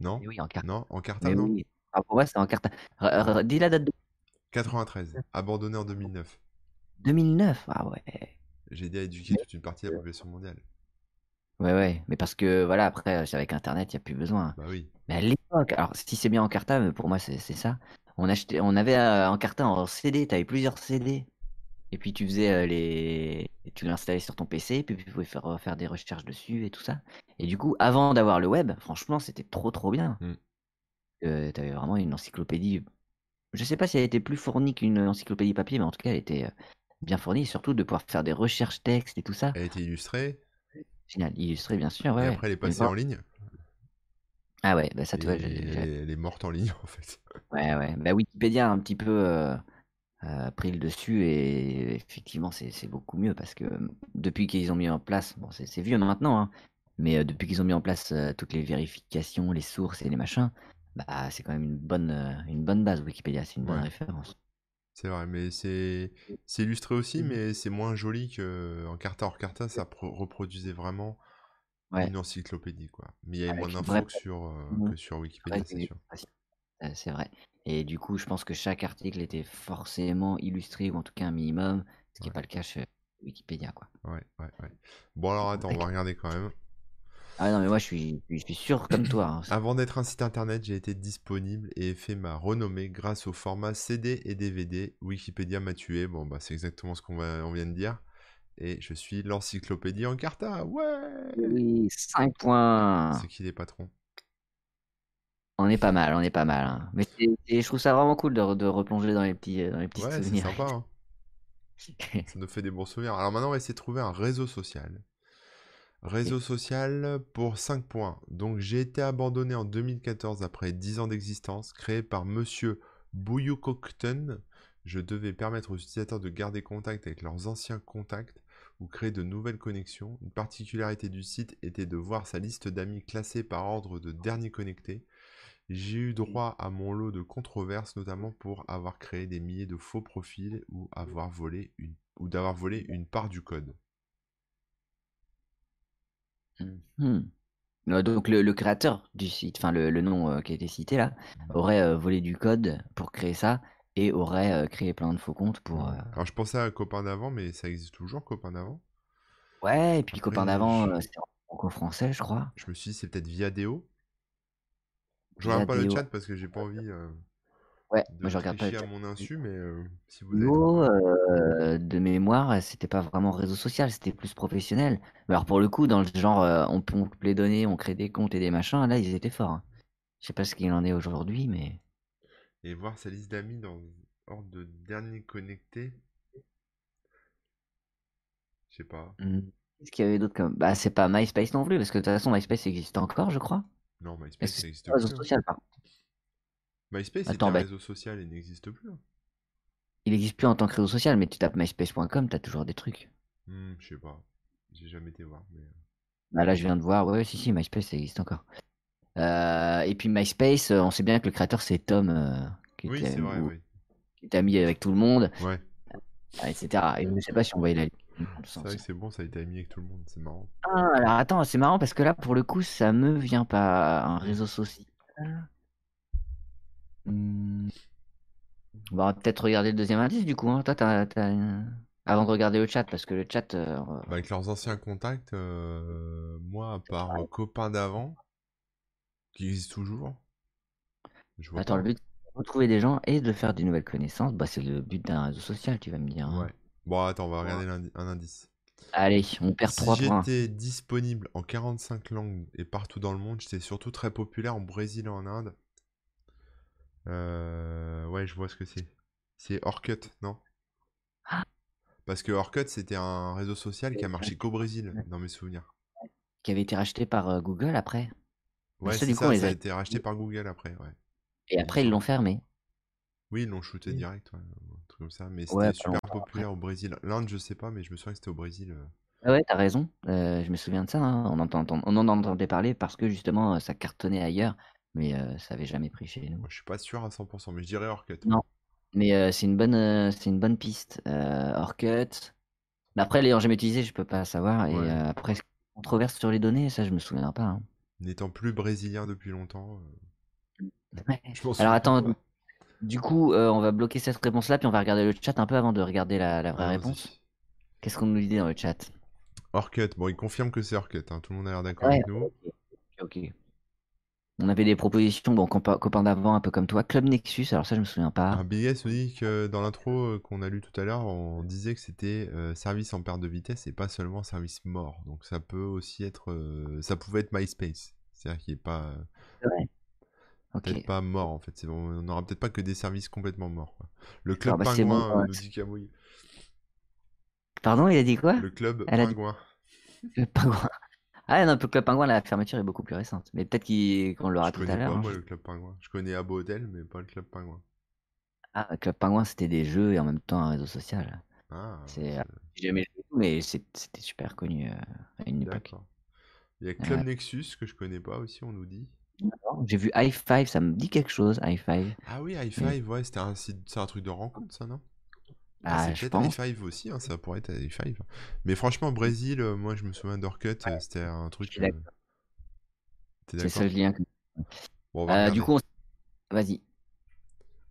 Speaker 2: Non?
Speaker 1: Mais oui, en carte.
Speaker 2: Non? En Carta,
Speaker 1: Mais
Speaker 2: non?
Speaker 1: oui. Ah, pour moi, c'est en. R- r- Dis la date de
Speaker 2: 93. Abandonné en 2009.
Speaker 1: 2009. Ah ouais.
Speaker 2: J'ai aidé à éduquer toute une partie de la population mondiale.
Speaker 1: Ouais, ouais. Mais parce que, voilà, après, c'est avec Internet, il n'y a plus besoin.
Speaker 2: Bah oui.
Speaker 1: Mais à l'époque, alors si c'est bien en carta, mais pour moi c'est c'est ça. On achetait, on avait euh, en carta en CD, tu avais plusieurs CD. Et puis tu faisais euh, les, tu l'installais sur ton PC, puis tu pouvais faire, faire des recherches dessus et tout ça. Et du coup, avant d'avoir le web, franchement, c'était trop trop bien.
Speaker 2: Mm.
Speaker 1: Euh, tu avais vraiment une encyclopédie. Je sais pas si elle était plus fournie qu'une encyclopédie papier, mais en tout cas, elle était euh, bien fournie, et surtout de pouvoir faire des recherches textes et tout ça.
Speaker 2: Elle été illustrée?
Speaker 1: Génial, illustré bien sûr. Ouais,
Speaker 2: et après, elle est passée en ligne?
Speaker 1: Ah ouais, bah ça tu vois,
Speaker 2: elle, est- morte en ligne, en fait.
Speaker 1: Ouais, ouais. Bah, Wikipédia un petit peu euh, euh, pris le dessus et effectivement, c'est beaucoup mieux parce que euh, depuis qu'ils ont mis en place, bon, c'est vieux maintenant, hein, mais euh, depuis qu'ils ont mis en place toutes les vérifications, les sources et les machins, bah, c'est quand même une bonne, une bonne base, Wikipédia, c'est une bonne
Speaker 2: Ouais.
Speaker 1: référence.
Speaker 2: C'est vrai, mais c'est illustré
Speaker 1: Mmh.
Speaker 2: aussi, mais c'est moins joli que en Carta. Hors Carta, ça pro- reproduisait vraiment
Speaker 1: Ouais.
Speaker 2: une encyclopédie, quoi. Mais il y avait
Speaker 1: Avec
Speaker 2: moins d'infos que sur, euh,
Speaker 1: Mmh.
Speaker 2: que sur Wikipédia, c'est sûr.
Speaker 1: c'est vrai. Et du coup, je pense que chaque article était forcément illustré ou en tout cas un minimum, ce qui n'est
Speaker 2: Ouais.
Speaker 1: pas le cas chez Wikipédia, quoi.
Speaker 2: Ouais, ouais, ouais. Bon, alors attends, on va regarder quand même.
Speaker 1: Ah non, mais moi, je suis, je suis sûr comme toi. hein.
Speaker 2: Avant d'être un site internet, j'ai été disponible et ai fait ma renommée grâce au format CD et DVD. Wikipédia m'a tué. Bon, bah, c'est exactement ce qu'on on vient de dire. Et je suis l'encyclopédie en Carta. Ouais
Speaker 1: Oui, 5 points.
Speaker 2: C'est qui les patrons?
Speaker 1: On est pas mal, on est pas mal. hein. Mais c'est- c'est- je trouve ça vraiment cool de, re- de replonger dans les petits, euh, dans les petits
Speaker 2: Ouais, c'est
Speaker 1: souvenirs.
Speaker 2: sympa. hein. Ça nous fait des bons souvenirs. Alors maintenant, on va essayer de trouver un réseau social. Réseau social pour 5 points. Donc, j'ai été abandonné en 2014 après 10 ans d'existence, créé par monsieur Bouyukokten, je devais permettre aux utilisateurs de garder contact avec leurs anciens contacts ou créer de nouvelles connexions. Une particularité du site était de voir sa liste d'amis classée par ordre de dernier connecté. J'ai eu droit à mon lot de controverses, notamment pour avoir créé des milliers de faux profils ou avoir volé une ou d'avoir volé une part du code.
Speaker 1: Hmm. Euh, Donc le, le créateur du site, enfin le, le nom euh, qui a été cité là, aurait euh, volé du code pour créer ça et aurait euh, créé plein de faux comptes pour...
Speaker 2: Alors je pensais à Copain d'avant, mais ça existe toujours, Copain d'avant?
Speaker 1: Ouais, et puis copain d'avant,
Speaker 2: je-
Speaker 1: euh, c'était franco-français, je crois.
Speaker 2: Je me suis dit, c'est peut-être Viadeo? Je regarde pas le chat parce que j'ai pas envie euh,
Speaker 1: Ouais,
Speaker 2: de
Speaker 1: moi je regarde pas le
Speaker 2: tricher à
Speaker 1: chat.
Speaker 2: mon insu, mais euh, si vous avez
Speaker 1: euh, de mémoire, c'était pas vraiment réseau social, c'était plus professionnel. Mais alors pour le coup, dans le genre, on pompe les données, on crée des comptes et des machins, là ils étaient forts. hein. Je sais pas ce qu'il en est aujourd'hui, mais...
Speaker 2: Et voir sa liste d'amis dans ordre de dernier connecté. Je sais pas.
Speaker 1: Hmm. Qu'est-ce qu'il y avait d'autre comme... Bah c'est pas MySpace non plus, parce que de toute façon MySpace existe encore, je crois.
Speaker 2: Non, MySpace n'existe
Speaker 1: réseau
Speaker 2: plus. hein.
Speaker 1: social, par contre
Speaker 2: MySpace un
Speaker 1: bah-
Speaker 2: réseau social et n'existe plus.
Speaker 1: Il existe plus en tant que réseau social, mais tu tapes myspace.com, t'as toujours des trucs.
Speaker 2: Hmm, je sais pas. J'ai jamais été voir. Mais... euh,
Speaker 1: Bah là je viens de voir, ouais, si, si, MySpace ça existe encore. Euh, et puis MySpace, euh, on sait bien que le créateur c'est Tom, euh, qui,
Speaker 2: Oui, c'est vrai,
Speaker 1: ou-
Speaker 2: oui.
Speaker 1: qui était ami avec tout le monde,
Speaker 2: Ouais,
Speaker 1: euh, etc. Et je ne sais pas si on voyait la liste.
Speaker 2: C'est vrai que c'est bon, ça a été ami avec tout le monde, c'est marrant.
Speaker 1: Ah, alors attends, c'est marrant parce que là, pour le coup, ça me vient pas. Un réseau social. Hmm. On va peut-être regarder le deuxième indice du coup. hein. Toi, t'as une- Avant de regarder le chat, parce que le chat. euh,
Speaker 2: Bah, avec leurs anciens contacts, euh, moi, à part euh, copain d'avant, qui existe toujours, je vois
Speaker 1: Attends,
Speaker 2: pas.
Speaker 1: le but, de retrouver des gens et de faire des nouvelles connaissances. Bah, c'est le but d'un réseau social, tu vas me dire. hein.
Speaker 2: Ouais. Bon, attends, on va regarder un indice.
Speaker 1: Allez, on perd
Speaker 2: Si
Speaker 1: 3 points.
Speaker 2: j'étais disponible en 45 langues et partout dans le monde, j'étais surtout très populaire en Brésil et en Inde. Euh, Ouais, je vois ce que c'est. C'est Orkut, non?
Speaker 1: Ah.
Speaker 2: Parce que Orkut, c'était un réseau social qui a marché qu'au Brésil, dans mes souvenirs.
Speaker 1: Qui avait été racheté par euh, Google après.
Speaker 2: Ouais,
Speaker 1: ça,
Speaker 2: c'est
Speaker 1: du coup,
Speaker 2: ça, ça a été racheté par Google après, ouais.
Speaker 1: Et après, ils l'ont fermé.
Speaker 2: Oui, ils l'ont shooté
Speaker 1: Oui.
Speaker 2: direct, ouais, ça. Mais c'était
Speaker 1: Ouais,
Speaker 2: super populaire au Brésil. L'Inde, je sais pas, mais je me souviens que c'était au Brésil. euh.
Speaker 1: Ah ouais, t'as raison. Euh, je me souviens de ça. hein. On, entend, on en entendait parler parce que justement, euh, ça cartonnait ailleurs. Mais euh, ça avait jamais pris chez nous.
Speaker 2: Moi, je suis pas sûr à 100%, mais je dirais Orkut.
Speaker 1: Non. Mais euh, c'est une bonne, c'est une bonne piste. Orkut. Mais après, l'ayant jamais utilisé, je peux pas savoir. Et
Speaker 2: Ouais.
Speaker 1: après, controverse sur les données, ça, je me souviens pas. hein.
Speaker 2: N'étant plus brésilien depuis longtemps,
Speaker 1: Ouais.
Speaker 2: je m'en
Speaker 1: Alors attends,
Speaker 2: pas.
Speaker 1: Du coup, euh, on va bloquer cette réponse-là, puis on va regarder le chat un peu avant de regarder la, la vraie
Speaker 2: Allons-y.
Speaker 1: réponse. Qu'est-ce qu'on nous dit dans le chat?
Speaker 2: Orkut, bon, il confirme que c'est Orkut, hein, Tout le monde a l'air d'accord
Speaker 1: Ouais,
Speaker 2: avec nous.
Speaker 1: ok. On avait des propositions, bon, copains d'avant, un peu comme toi. Club Nexus, alors ça, je me souviens pas.
Speaker 2: Un billet se dit que dans l'intro euh, qu'on a lu tout à l'heure, on disait que c'était euh, service en perte de vitesse et pas seulement service mort. Donc ça peut aussi être, euh, ça pouvait être MySpace. C'est-à-dire qu'il est pas, euh, Peut-être pas mort en fait. C'est- On n'aura peut-être pas que des services complètement morts. quoi. Le club
Speaker 1: bah, bon,
Speaker 2: pingouin, euh, nous dit Camouille.
Speaker 1: Pardon, il a dit quoi?
Speaker 2: Le club
Speaker 1: Elle a dit-
Speaker 2: pingouin.
Speaker 1: Le pingouin. Ah non, le Club Pingouin, la fermeture est beaucoup plus récente. Mais peut-être qu'on l'aura
Speaker 2: Je
Speaker 1: tout à
Speaker 2: connais
Speaker 1: l'heure.
Speaker 2: pas
Speaker 1: hein.
Speaker 2: moi le club pingouin. Je connais Abo Hotel, mais pas le club pingouin.
Speaker 1: Ah, le Club Pingouin, c'était des jeux et en même temps un réseau social.
Speaker 2: Ah,
Speaker 1: C'est- J'ai jamais joué, mais c'était super connu euh, à une époque.
Speaker 2: Il y a Club. Nexus que je connais pas aussi, on nous dit.
Speaker 1: J'ai vu High Five, ça me dit quelque chose, High Five.
Speaker 2: Ah oui, High Five, ouais, c'était un c'est un truc de rencontre, ça, non?
Speaker 1: Ah,
Speaker 2: c'est
Speaker 1: je
Speaker 2: peut-être
Speaker 1: pense.
Speaker 2: High Five aussi, hein, ça pourrait être High Five. Mais franchement, Brésil, euh, moi je me souviens d'Orkut, euh, c'était un truc. euh, T'es
Speaker 1: C'est le
Speaker 2: d'accord?
Speaker 1: seul lien. que-
Speaker 2: Bon,
Speaker 1: Euh, du coup, on- vas-y.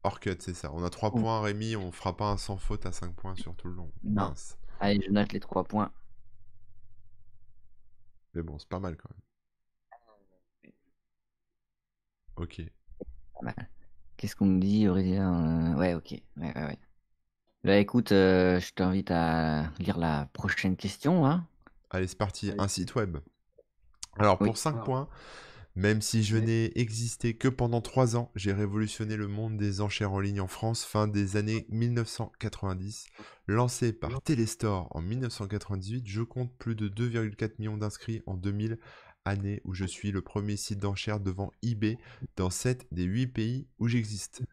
Speaker 2: Orkut, c'est ça. On a 3
Speaker 1: Oh.
Speaker 2: points, Rémi, on fera pas un sans faute à 5 points sur tout le long.
Speaker 1: Non.
Speaker 2: Mince.
Speaker 1: Allez, je note les trois points.
Speaker 2: Mais bon, c'est pas mal quand même. Ok.
Speaker 1: Pas mal. Qu'est-ce qu'on me dit, Aurélien Euh, Ouais, ok. Ouais, ouais, ouais. Bah écoute, euh, je t'invite à lire la prochaine question. Hein.
Speaker 2: Allez, c'est parti. Un site web. Alors,
Speaker 1: Oui.
Speaker 2: pour 5 points, même si je n'ai existé que pendant 3 ans, j'ai révolutionné le monde des enchères en ligne en France fin des années 1990. Lancé par Telestore en 1998, je compte plus de 2,4 millions d'inscrits en 2000, année où je suis le premier site d'enchères devant eBay dans 7 des 8 pays où j'existe.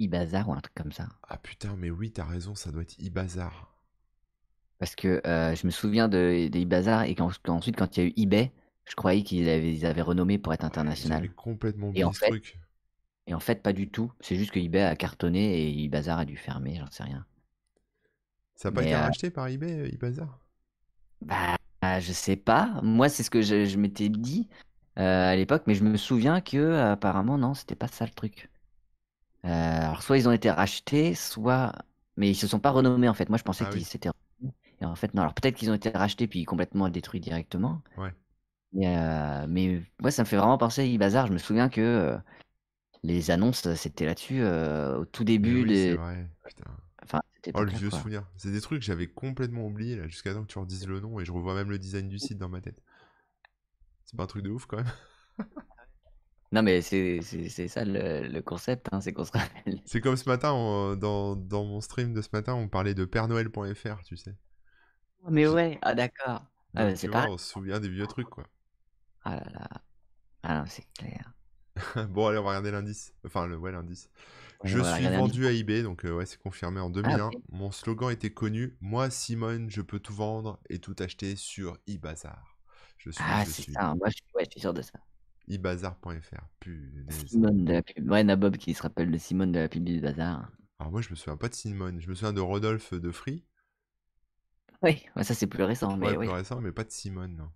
Speaker 1: e-bazar ou un truc comme ça.
Speaker 2: Ah putain, mais oui, t'as raison, ça doit être e-bazar.
Speaker 1: Parce que euh, je me souviens de, et qu'ensuite, quand il y a eu eBay, je croyais qu'ils avaient, renommé pour être international.
Speaker 2: Complètement
Speaker 1: Et en
Speaker 2: ce
Speaker 1: fait,
Speaker 2: truc.
Speaker 1: et en fait, pas du tout. C'est juste que eBay a cartonné et e-bazar a dû fermer, j'en sais rien.
Speaker 2: Ça n'a pas été
Speaker 1: euh,
Speaker 2: racheté par eBay, euh, e-bazar
Speaker 1: Bah, je sais pas. Moi, c'est ce que je, je m'étais dit euh, à l'époque, mais je me souviens que euh, apparemment, non, c'était pas ça le truc. Euh, alors, soit ils ont été rachetés, soit. Mais ils se sont pas renommés en fait. Moi, je pensais
Speaker 2: Ah
Speaker 1: qu'ils s'étaient renommés. Et en fait, non. Alors, peut-être qu'ils ont été rachetés puis complètement détruits directement.
Speaker 2: Ouais.
Speaker 1: Mais, euh, mais moi, ça me fait vraiment penser à eBazar. Je me souviens que euh, les annonces, c'était là-dessus euh, au tout
Speaker 2: Mais
Speaker 1: début
Speaker 2: oui, c'est
Speaker 1: des.
Speaker 2: vrai. Putain. Oh, le vieux
Speaker 1: quoi.
Speaker 2: souvenir. C'est des trucs que j'avais complètement oubliés, là, jusqu'à temps que tu redises le nom, et je revois même le design du site dans ma tête. C'est pas un truc de ouf, quand même
Speaker 1: Non, mais c'est ça le, le concept, hein, c'est qu'on se rappelle.
Speaker 2: C'est comme ce matin, on- dans, dans mon stream de ce matin, on parlait de PèreNoël.fr, tu sais.
Speaker 1: Mais ouais, ah d'accord. Ah, bah,
Speaker 2: on se souvient des vieux trucs, quoi.
Speaker 1: Ah là là. Ah non, c'est clair.
Speaker 2: bon, allez, on va regarder l'indice. Enfin, le, ouais, l'indice. Je suis vendu à eBay, donc euh, ouais, c'est confirmé en 2001.
Speaker 1: ok.
Speaker 2: Mon slogan était connu. Moi, Simone, je peux tout vendre et tout acheter sur eBazar. Je suis,
Speaker 1: Ah, c'est ça. Moi, je suis, ouais, je suis sûr de ça.
Speaker 2: eBazar.fr. Punaise.
Speaker 1: Simone de la pub. Ouais, Nabob qui se rappelle de Simone de la pub du bazar.
Speaker 2: Alors moi, je me souviens pas de Simone. Je me souviens de Rodolphe de Free.
Speaker 1: Oui, ouais, ça c'est plus récent, mais
Speaker 2: Ouais,
Speaker 1: oui.
Speaker 2: plus récent, mais pas de Simone, non.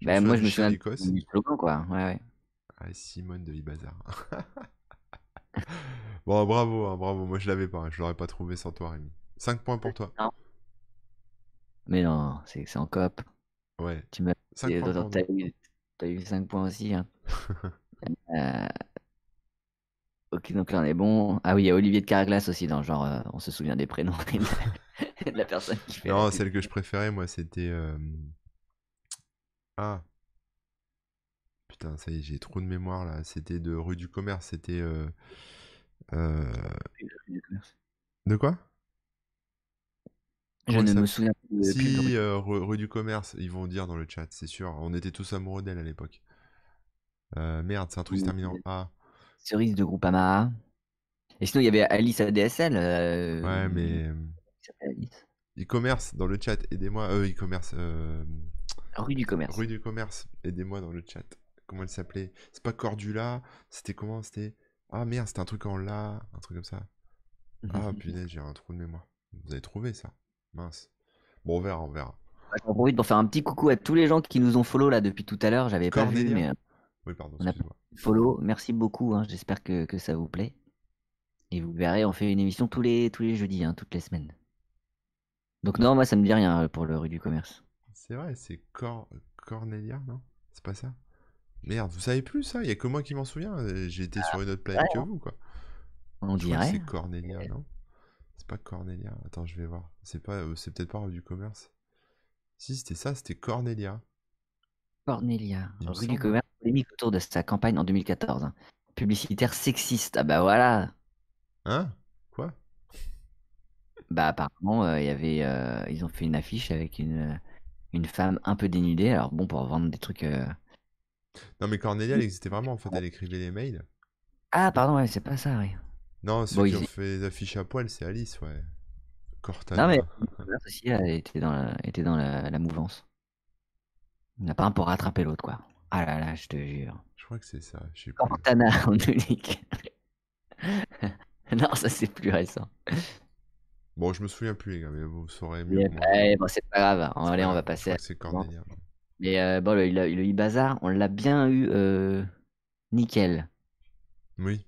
Speaker 2: Je
Speaker 1: Bah, moi, je
Speaker 2: de
Speaker 1: me souviens
Speaker 2: Chalicos.
Speaker 1: du slogan, quoi. Ouais, ouais.
Speaker 2: Ah, Simone de eBazar. bon, bravo, hein, bravo. Moi, je l'avais pas. hein. Je l'aurais pas trouvé sans toi, Rémi. 5 points pour toi.
Speaker 1: Non. Mais non, c'est en coop.
Speaker 2: Ouais.
Speaker 1: Tu m'as.
Speaker 2: 5
Speaker 1: et
Speaker 2: points
Speaker 1: T'as eu, t'as eu 5 points aussi. Hein. Euh, Ok, donc là on est bon. Ah oui, il y a Olivier de Carglass aussi dans le genre, euh, on se souvient des prénoms de la, personne qui fait.
Speaker 2: Non, celle que je préférais, moi, c'était. euh, Ah. Putain, ça y est, j'ai trop de mémoire là. C'était de rue du commerce. C'était. euh, euh, De quoi?
Speaker 1: Je ne me souviens plus
Speaker 2: Si,
Speaker 1: rue.
Speaker 2: euh, rue, du commerce, ils vont dire dans le chat, c'est sûr. On était tous amoureux d'elle à l'époque. Merde, c'est un truc qui se termine en A.
Speaker 1: Cerise de Groupama. Et sinon, il y avait Alice ADSL. euh,
Speaker 2: Ouais, mais.
Speaker 1: Alice.
Speaker 2: E-commerce dans le chat, aidez-moi. Euh, e-commerce.
Speaker 1: Rue du commerce.
Speaker 2: Rue du commerce, aidez-moi dans le chat. Comment elle s'appelait C'est pas Cordula C'était comment C'était. Ah merde, c'était un truc en là, un truc comme ça. Ah punaise, j'ai un trou de mémoire. Vous avez trouvé ça? Mince. Bon, on verra, on verra.
Speaker 1: J'en profite pour faire un petit coucou à tous les gens qui nous ont follow là depuis tout à l'heure. J'avais pas vu, mais euh,
Speaker 2: Oui, pardon,
Speaker 1: On a-
Speaker 2: excuse-moi.
Speaker 1: follow. Merci beaucoup. hein. J'espère que, que ça vous plaît. Et vous verrez, on fait une émission tous les, tous les jeudis, hein, toutes les semaines. Donc non, moi ça me dit rien euh, pour le rue du commerce.
Speaker 2: C'est vrai, c'est Cor... Cornelia, non? C'est pas ça? Merde, vous savez plus ça? Il y a que moi qui m'en souviens. euh, J'ai été sur une autre planète que vous, quoi.
Speaker 1: On dirait.
Speaker 2: c'est Cornelia, non? C'est pas Cornelia. Attends, je vais voir. C'est pas, euh, c'est peut-être pas rue du commerce. Si, c'était ça, c'était Cornelia.
Speaker 1: Cornelia, rue du commerce, polémique autour de sa campagne en 2014. hein. Publicitaire sexiste. Ah bah voilà.
Speaker 2: Hein? Quoi?
Speaker 1: Bah apparemment, euh, il y avait, euh, ils ont fait une affiche avec une, une femme un peu dénudée. Alors bon, pour vendre des trucs. euh,
Speaker 2: Non, mais Cornelia, elle existait vraiment, en fait. Elle écrivait les mails.
Speaker 1: Ah pardon, ouais, c'est pas ça, oui.
Speaker 2: Non, ceux
Speaker 1: Bon,
Speaker 2: qui ont fait les affiches à poil, c'est Alice, ouais. Cortana.
Speaker 1: Non mais aussi elle était dans la, était dans la, la mouvance. Il n'y en a pas un pour rattraper l'autre quoi. Ah là là, je te jure.
Speaker 2: Je crois que c'est ça, je sais plus.
Speaker 1: Cortana en unique. non, ça c'est plus récent.
Speaker 2: Bon, je me souviens plus, les gars, mais vous saurez mieux
Speaker 1: Mais,
Speaker 2: que moi.
Speaker 1: ouais, bon, c'est pas grave. Allez,
Speaker 2: pas
Speaker 1: on va passer.
Speaker 2: C'est Cornelia.
Speaker 1: Mais euh, bon, le, le, le e-bazar, on l'a bien eu euh, nickel.
Speaker 2: Oui.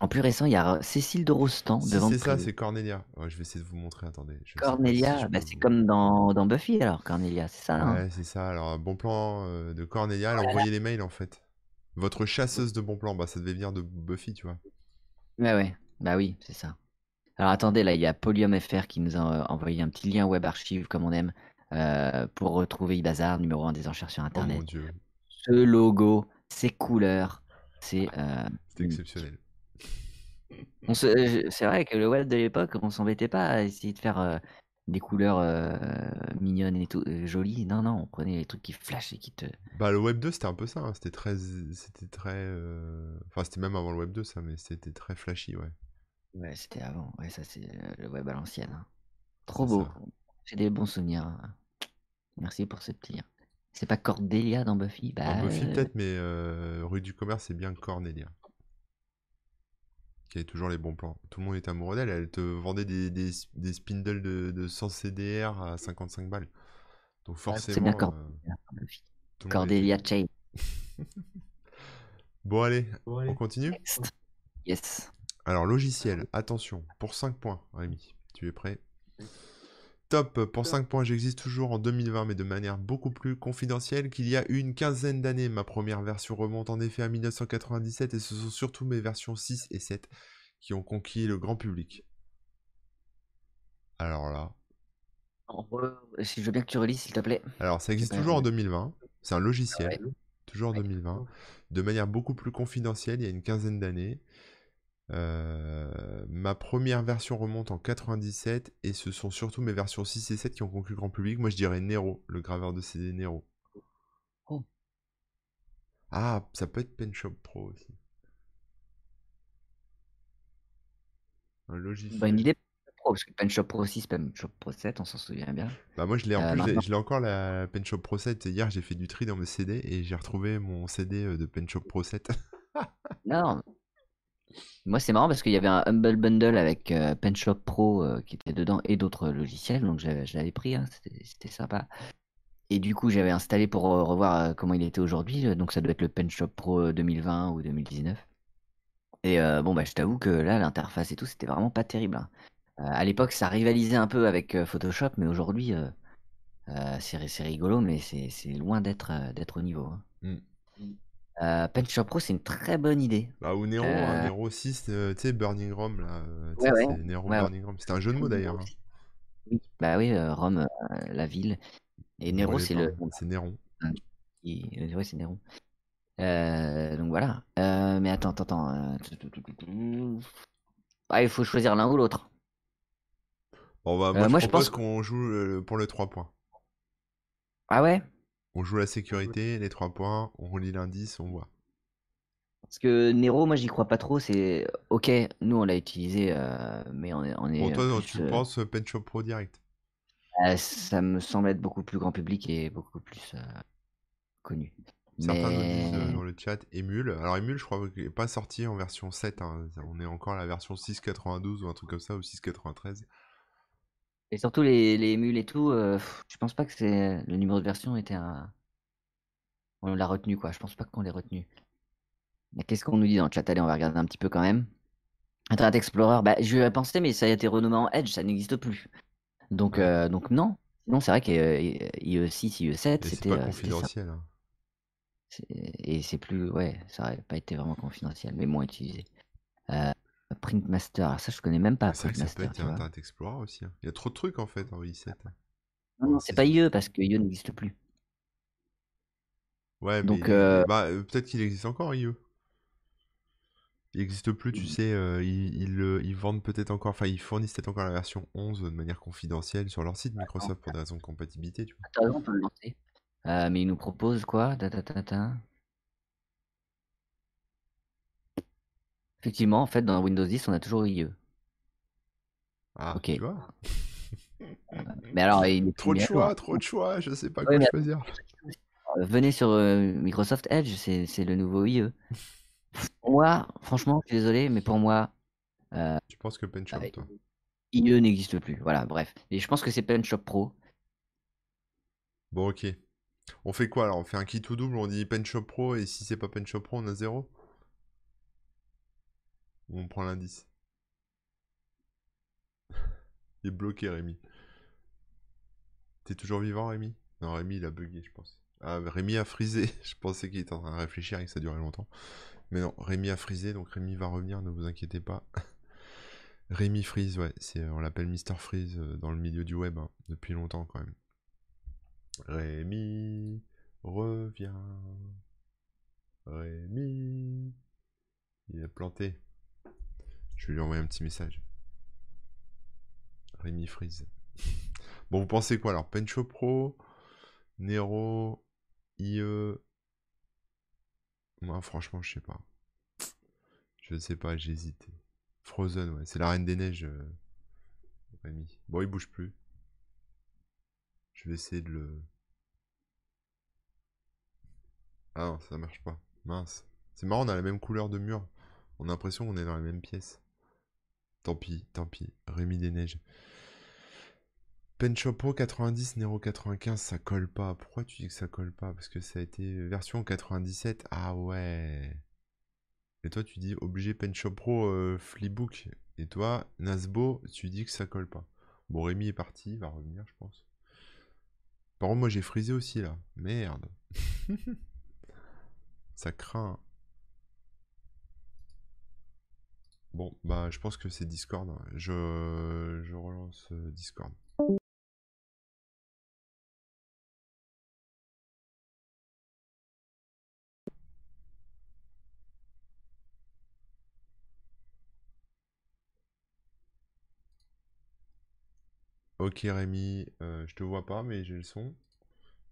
Speaker 1: En plus récent, il y a Cécile de Rostand
Speaker 2: Si
Speaker 1: devant
Speaker 2: c'est ça, c'est Cornelia. Ouais, je vais essayer de vous montrer, attendez. je si
Speaker 1: Cornelia. bah, c'est
Speaker 2: vous-
Speaker 1: comme dans, dans Buffy alors, Cornelia, c'est ça hein?
Speaker 2: Ouais, c'est ça. Alors, un bon plan euh, de Cornelia, elle envoyait les mails, en fait. Votre chasseuse de bon plan, bah ça devait venir de Buffy, tu vois.
Speaker 1: Ouais, ouais, bah oui, c'est ça. Alors attendez, là, il y a Polium FR qui nous a euh, envoyé un petit lien web archive, comme on aime, euh, pour retrouver eBazar, numéro 1 des enchères sur
Speaker 2: Oh
Speaker 1: Internet.
Speaker 2: mon dieu,
Speaker 1: Ce logo, ces couleurs, c'est... euh,
Speaker 2: c'était exceptionnel.
Speaker 1: euh, c'est vrai que le web de l'époque, on s'embêtait pas à essayer de faire euh, des couleurs euh, mignonnes et tout, euh, jolies. Non, non, on prenait les trucs qui flashent et qui te.
Speaker 2: Bah, le Web 2, c'était un peu ça. hein, C'était très. C'était très. euh, Enfin, c'était même avant le Web 2, ça, mais c'était très flashy, ouais.
Speaker 1: Ouais, c'était avant. Ouais, ça, c'est euh, le web à l'ancienne. hein. Trop
Speaker 2: C'est
Speaker 1: beau.
Speaker 2: ça.
Speaker 1: J'ai des bons souvenirs. hein. Merci pour ce petit. C'est pas Cordelia dans Buffy? Bah,
Speaker 2: Dans Buffy,
Speaker 1: euh,
Speaker 2: peut-être, mais euh, rue du commerce, c'est bien Cornelia. Qui avait toujours les bons plans. Tout le monde était amoureux d'elle. Elle te vendait des, des, des spindles de, de 100 CDR à 55 balles. Donc
Speaker 1: ah, c'est
Speaker 2: forcément.
Speaker 1: bien
Speaker 2: euh,
Speaker 1: Cordelia Cordelia Chain.
Speaker 2: Bon, allez, on continue?
Speaker 1: Next. Yes.
Speaker 2: Alors, logiciel, attention, pour 5 points, Rémi, tu es prêt? Top, pour 5 points, j'existe toujours en 2020, mais de manière beaucoup plus confidentielle qu'il y a une quinzaine d'années. Ma première version remonte en effet à 1997, et ce sont surtout mes versions 6 et 7 qui ont conquis le grand public. Alors là,
Speaker 1: Si je veux bien que tu relis, s'il te plaît.
Speaker 2: alors ça existe
Speaker 1: pas
Speaker 2: toujours en
Speaker 1: vu.
Speaker 2: 2020, c'est un logiciel,
Speaker 1: Ouais.
Speaker 2: toujours en
Speaker 1: Ouais.
Speaker 2: 2020, de manière beaucoup plus confidentielle, il y a une quinzaine d'années. Euh, ma première version remonte en 97 et ce sont surtout mes versions 6 et 7 qui ont conclu grand public. Moi je dirais Nero, le graveur de CD Nero.
Speaker 1: Oh.
Speaker 2: Ah, ça peut être PenShop Pro aussi. Un logiciel.
Speaker 1: Bonne idée. Pro, parce que PenShop Pro 6, PenShop Pro 7, on s'en souvient bien.
Speaker 2: Bah moi je l'ai en
Speaker 1: Euh,
Speaker 2: plus,
Speaker 1: maintenant-
Speaker 2: je l'ai encore la PenShop Pro 7. Hier j'ai fait du tri dans mes CD et j'ai retrouvé mon CD euh, de PenShop Pro 7.
Speaker 1: Non. Moi, c'est marrant parce qu'il y avait un Humble Bundle avec euh, PenShop Pro euh, qui était dedans et d'autres logiciels, donc je l'avais pris, hein, c'était sympa. Et du coup, j'avais installé pour euh, revoir comment il était aujourd'hui, donc ça doit être le PenShop Pro euh, 2020 ou 2019. Et bon, bah, je t'avoue que là, l'interface et tout, c'était vraiment pas terrible. hein. À l'époque, ça rivalisait un peu avec Photoshop, mais aujourd'hui, c'est rigolo, mais c'est loin d'être d'être au niveau. hein.
Speaker 2: Mm.
Speaker 1: Euh, Pro, c'est une très bonne idée.
Speaker 2: Bah ou Nero,
Speaker 1: Euh,
Speaker 2: hein, Nero 6, euh, tu sais Burning Rom là, euh,
Speaker 1: Ouais,
Speaker 2: Nero
Speaker 1: Ouais.
Speaker 2: Burning Rom. C'était un jeu de mots d'ailleurs. hein.
Speaker 1: Oui, bah oui, euh, Rome, la ville. Et Nero, c'est le.
Speaker 2: C'est Néron.
Speaker 1: qui- euh, Ouais, c'est Néron. Donc voilà. Mais attends, attends, attends. Ah, il faut choisir l'un ou l'autre.
Speaker 2: Bon bah moi,
Speaker 1: moi,
Speaker 2: je
Speaker 1: je pense-
Speaker 2: qu'on joue pour les 3 points.
Speaker 1: Ah ouais?
Speaker 2: On joue la sécurité, les 3 points, on relit l'indice, on voit.
Speaker 1: Parce que Nero, moi, j'y crois pas trop. C'est ok, nous, on l'a utilisé, euh, mais on est, on est
Speaker 2: Bon toi
Speaker 1: plus,
Speaker 2: tu
Speaker 1: euh,
Speaker 2: penses euh, Pen Shop Pro direct?
Speaker 1: euh, ça me semble être beaucoup plus grand public et beaucoup plus euh, connu.
Speaker 2: Certains nous disent dans le chat Emule. Alors Emule je crois qu'il n'est pas sorti en version 7, hein. on est encore à la version 6.92 ou un truc comme ça, ou 6.93.
Speaker 1: et surtout les, les émules et tout, euh, pff, je pense pas que c'est le numéro de version était un. On l'a retenu quoi. Je pense pas qu'on l'ait retenu. Mais Qu'est-ce qu'on nous dit dans le chat? Allez, on va regarder un petit peu quand même. Internet Explorer, bah, je penser, mais ça a été renommé en Edge, ça n'existe plus. Donc, euh, donc non. Sinon, c'est vrai que euh, IE6, IE7,
Speaker 2: Et c'est
Speaker 1: c'était euh,
Speaker 2: confidentiel.
Speaker 1: C'est- Et c'est plus, ouais, ça aurait pas été vraiment confidentiel, mais moins utilisé. Euh, Printmaster, ça je connais même pas
Speaker 2: C'est vrai que ça peut être. Internet Explorer aussi. hein. Il y a trop de trucs en fait en i7.
Speaker 1: Non, non, c'est pas. IE parce que IE n'existe plus.
Speaker 2: Ouais, mais
Speaker 1: Donc, euh,
Speaker 2: bah, euh, peut-être qu'il existe encore IE. Il existe plus, tu sais, euh, ils, ils, ils vendent peut-être encore, enfin ils fournissent peut-être encore la version 11 de manière confidentielle sur leur site Microsoft pour des raisons de compatibilité, tu vois.
Speaker 1: T'as raison, on peut le lancer. Euh, mais il nous propose quoi? Ta, ta, ta, Effectivement, en fait, dans Windows 10, on a toujours IE.
Speaker 2: Ah,
Speaker 1: Ok.
Speaker 2: tu vois
Speaker 1: Mais alors, il est
Speaker 2: Trop de choix, trop de choix, je sais pas
Speaker 1: Ouais,
Speaker 2: quoi
Speaker 1: mais-
Speaker 2: choisir.
Speaker 1: Euh, Venez sur euh, Microsoft Edge, c'est c'est le nouveau IE. Pour moi, franchement, je suis désolé, mais pour moi,
Speaker 2: Tu penses que PenShop, toi?
Speaker 1: IE n'existe plus. Voilà, bref. Et je pense que c'est PenShop Pro.
Speaker 2: Bon, ok. On fait quoi alors? On fait un kit ou double, on dit PenShop Pro, et si c'est pas PenShop Pro, on a zéro? On prend l'indice Il est bloqué, Rémi. T'es toujours vivant, Rémi? Non, Rémi, il a bugué, je pense. Ah, Rémi a frisé. Je pensais qu'il était en train de réfléchir et que ça durait longtemps. Mais non, Rémi a frisé, donc Rémi va revenir, ne vous inquiétez pas. Rémi Freeze, ouais, c'est, on l'appelle Mister Freeze euh, dans le milieu du web, hein, depuis longtemps quand même. Rémi, reviens. Rémi. Il est planté. Je vais lui envoyer un petit message. Rémi Freeze. Bon, vous pensez quoi alors? Pencho Pro, Nero, IE. Moi, franchement, je sais pas. Je sais pas, j'hésite. Frozen, ouais. C'est la Reine des Neiges, euh, Rémi. Bon, il bouge plus. Je vais essayer de le. Ah non, ça marche pas. Mince. C'est marrant, on a la même couleur de mur. On a l'impression qu'on est dans la même pièce. Tant pis, tant pis. Rémi des Neiges. Penshop Pro 90, Nero 95, ça colle pas. Pourquoi tu dis que ça colle pas? Parce que ça a été version 97. Ah ouais. Et toi, tu dis obligé Penshop Pro euh. Et toi, Nasbo, tu dis que ça colle pas. Bon, Rémi est parti, il va revenir, je pense. Par contre, moi, j'ai frisé aussi, là. Merde. ça craint. Bon, bah, je pense que c'est Discord. hein. Je, je relance euh, Discord. Ok Rémi, euh, je te vois pas mais j'ai le son.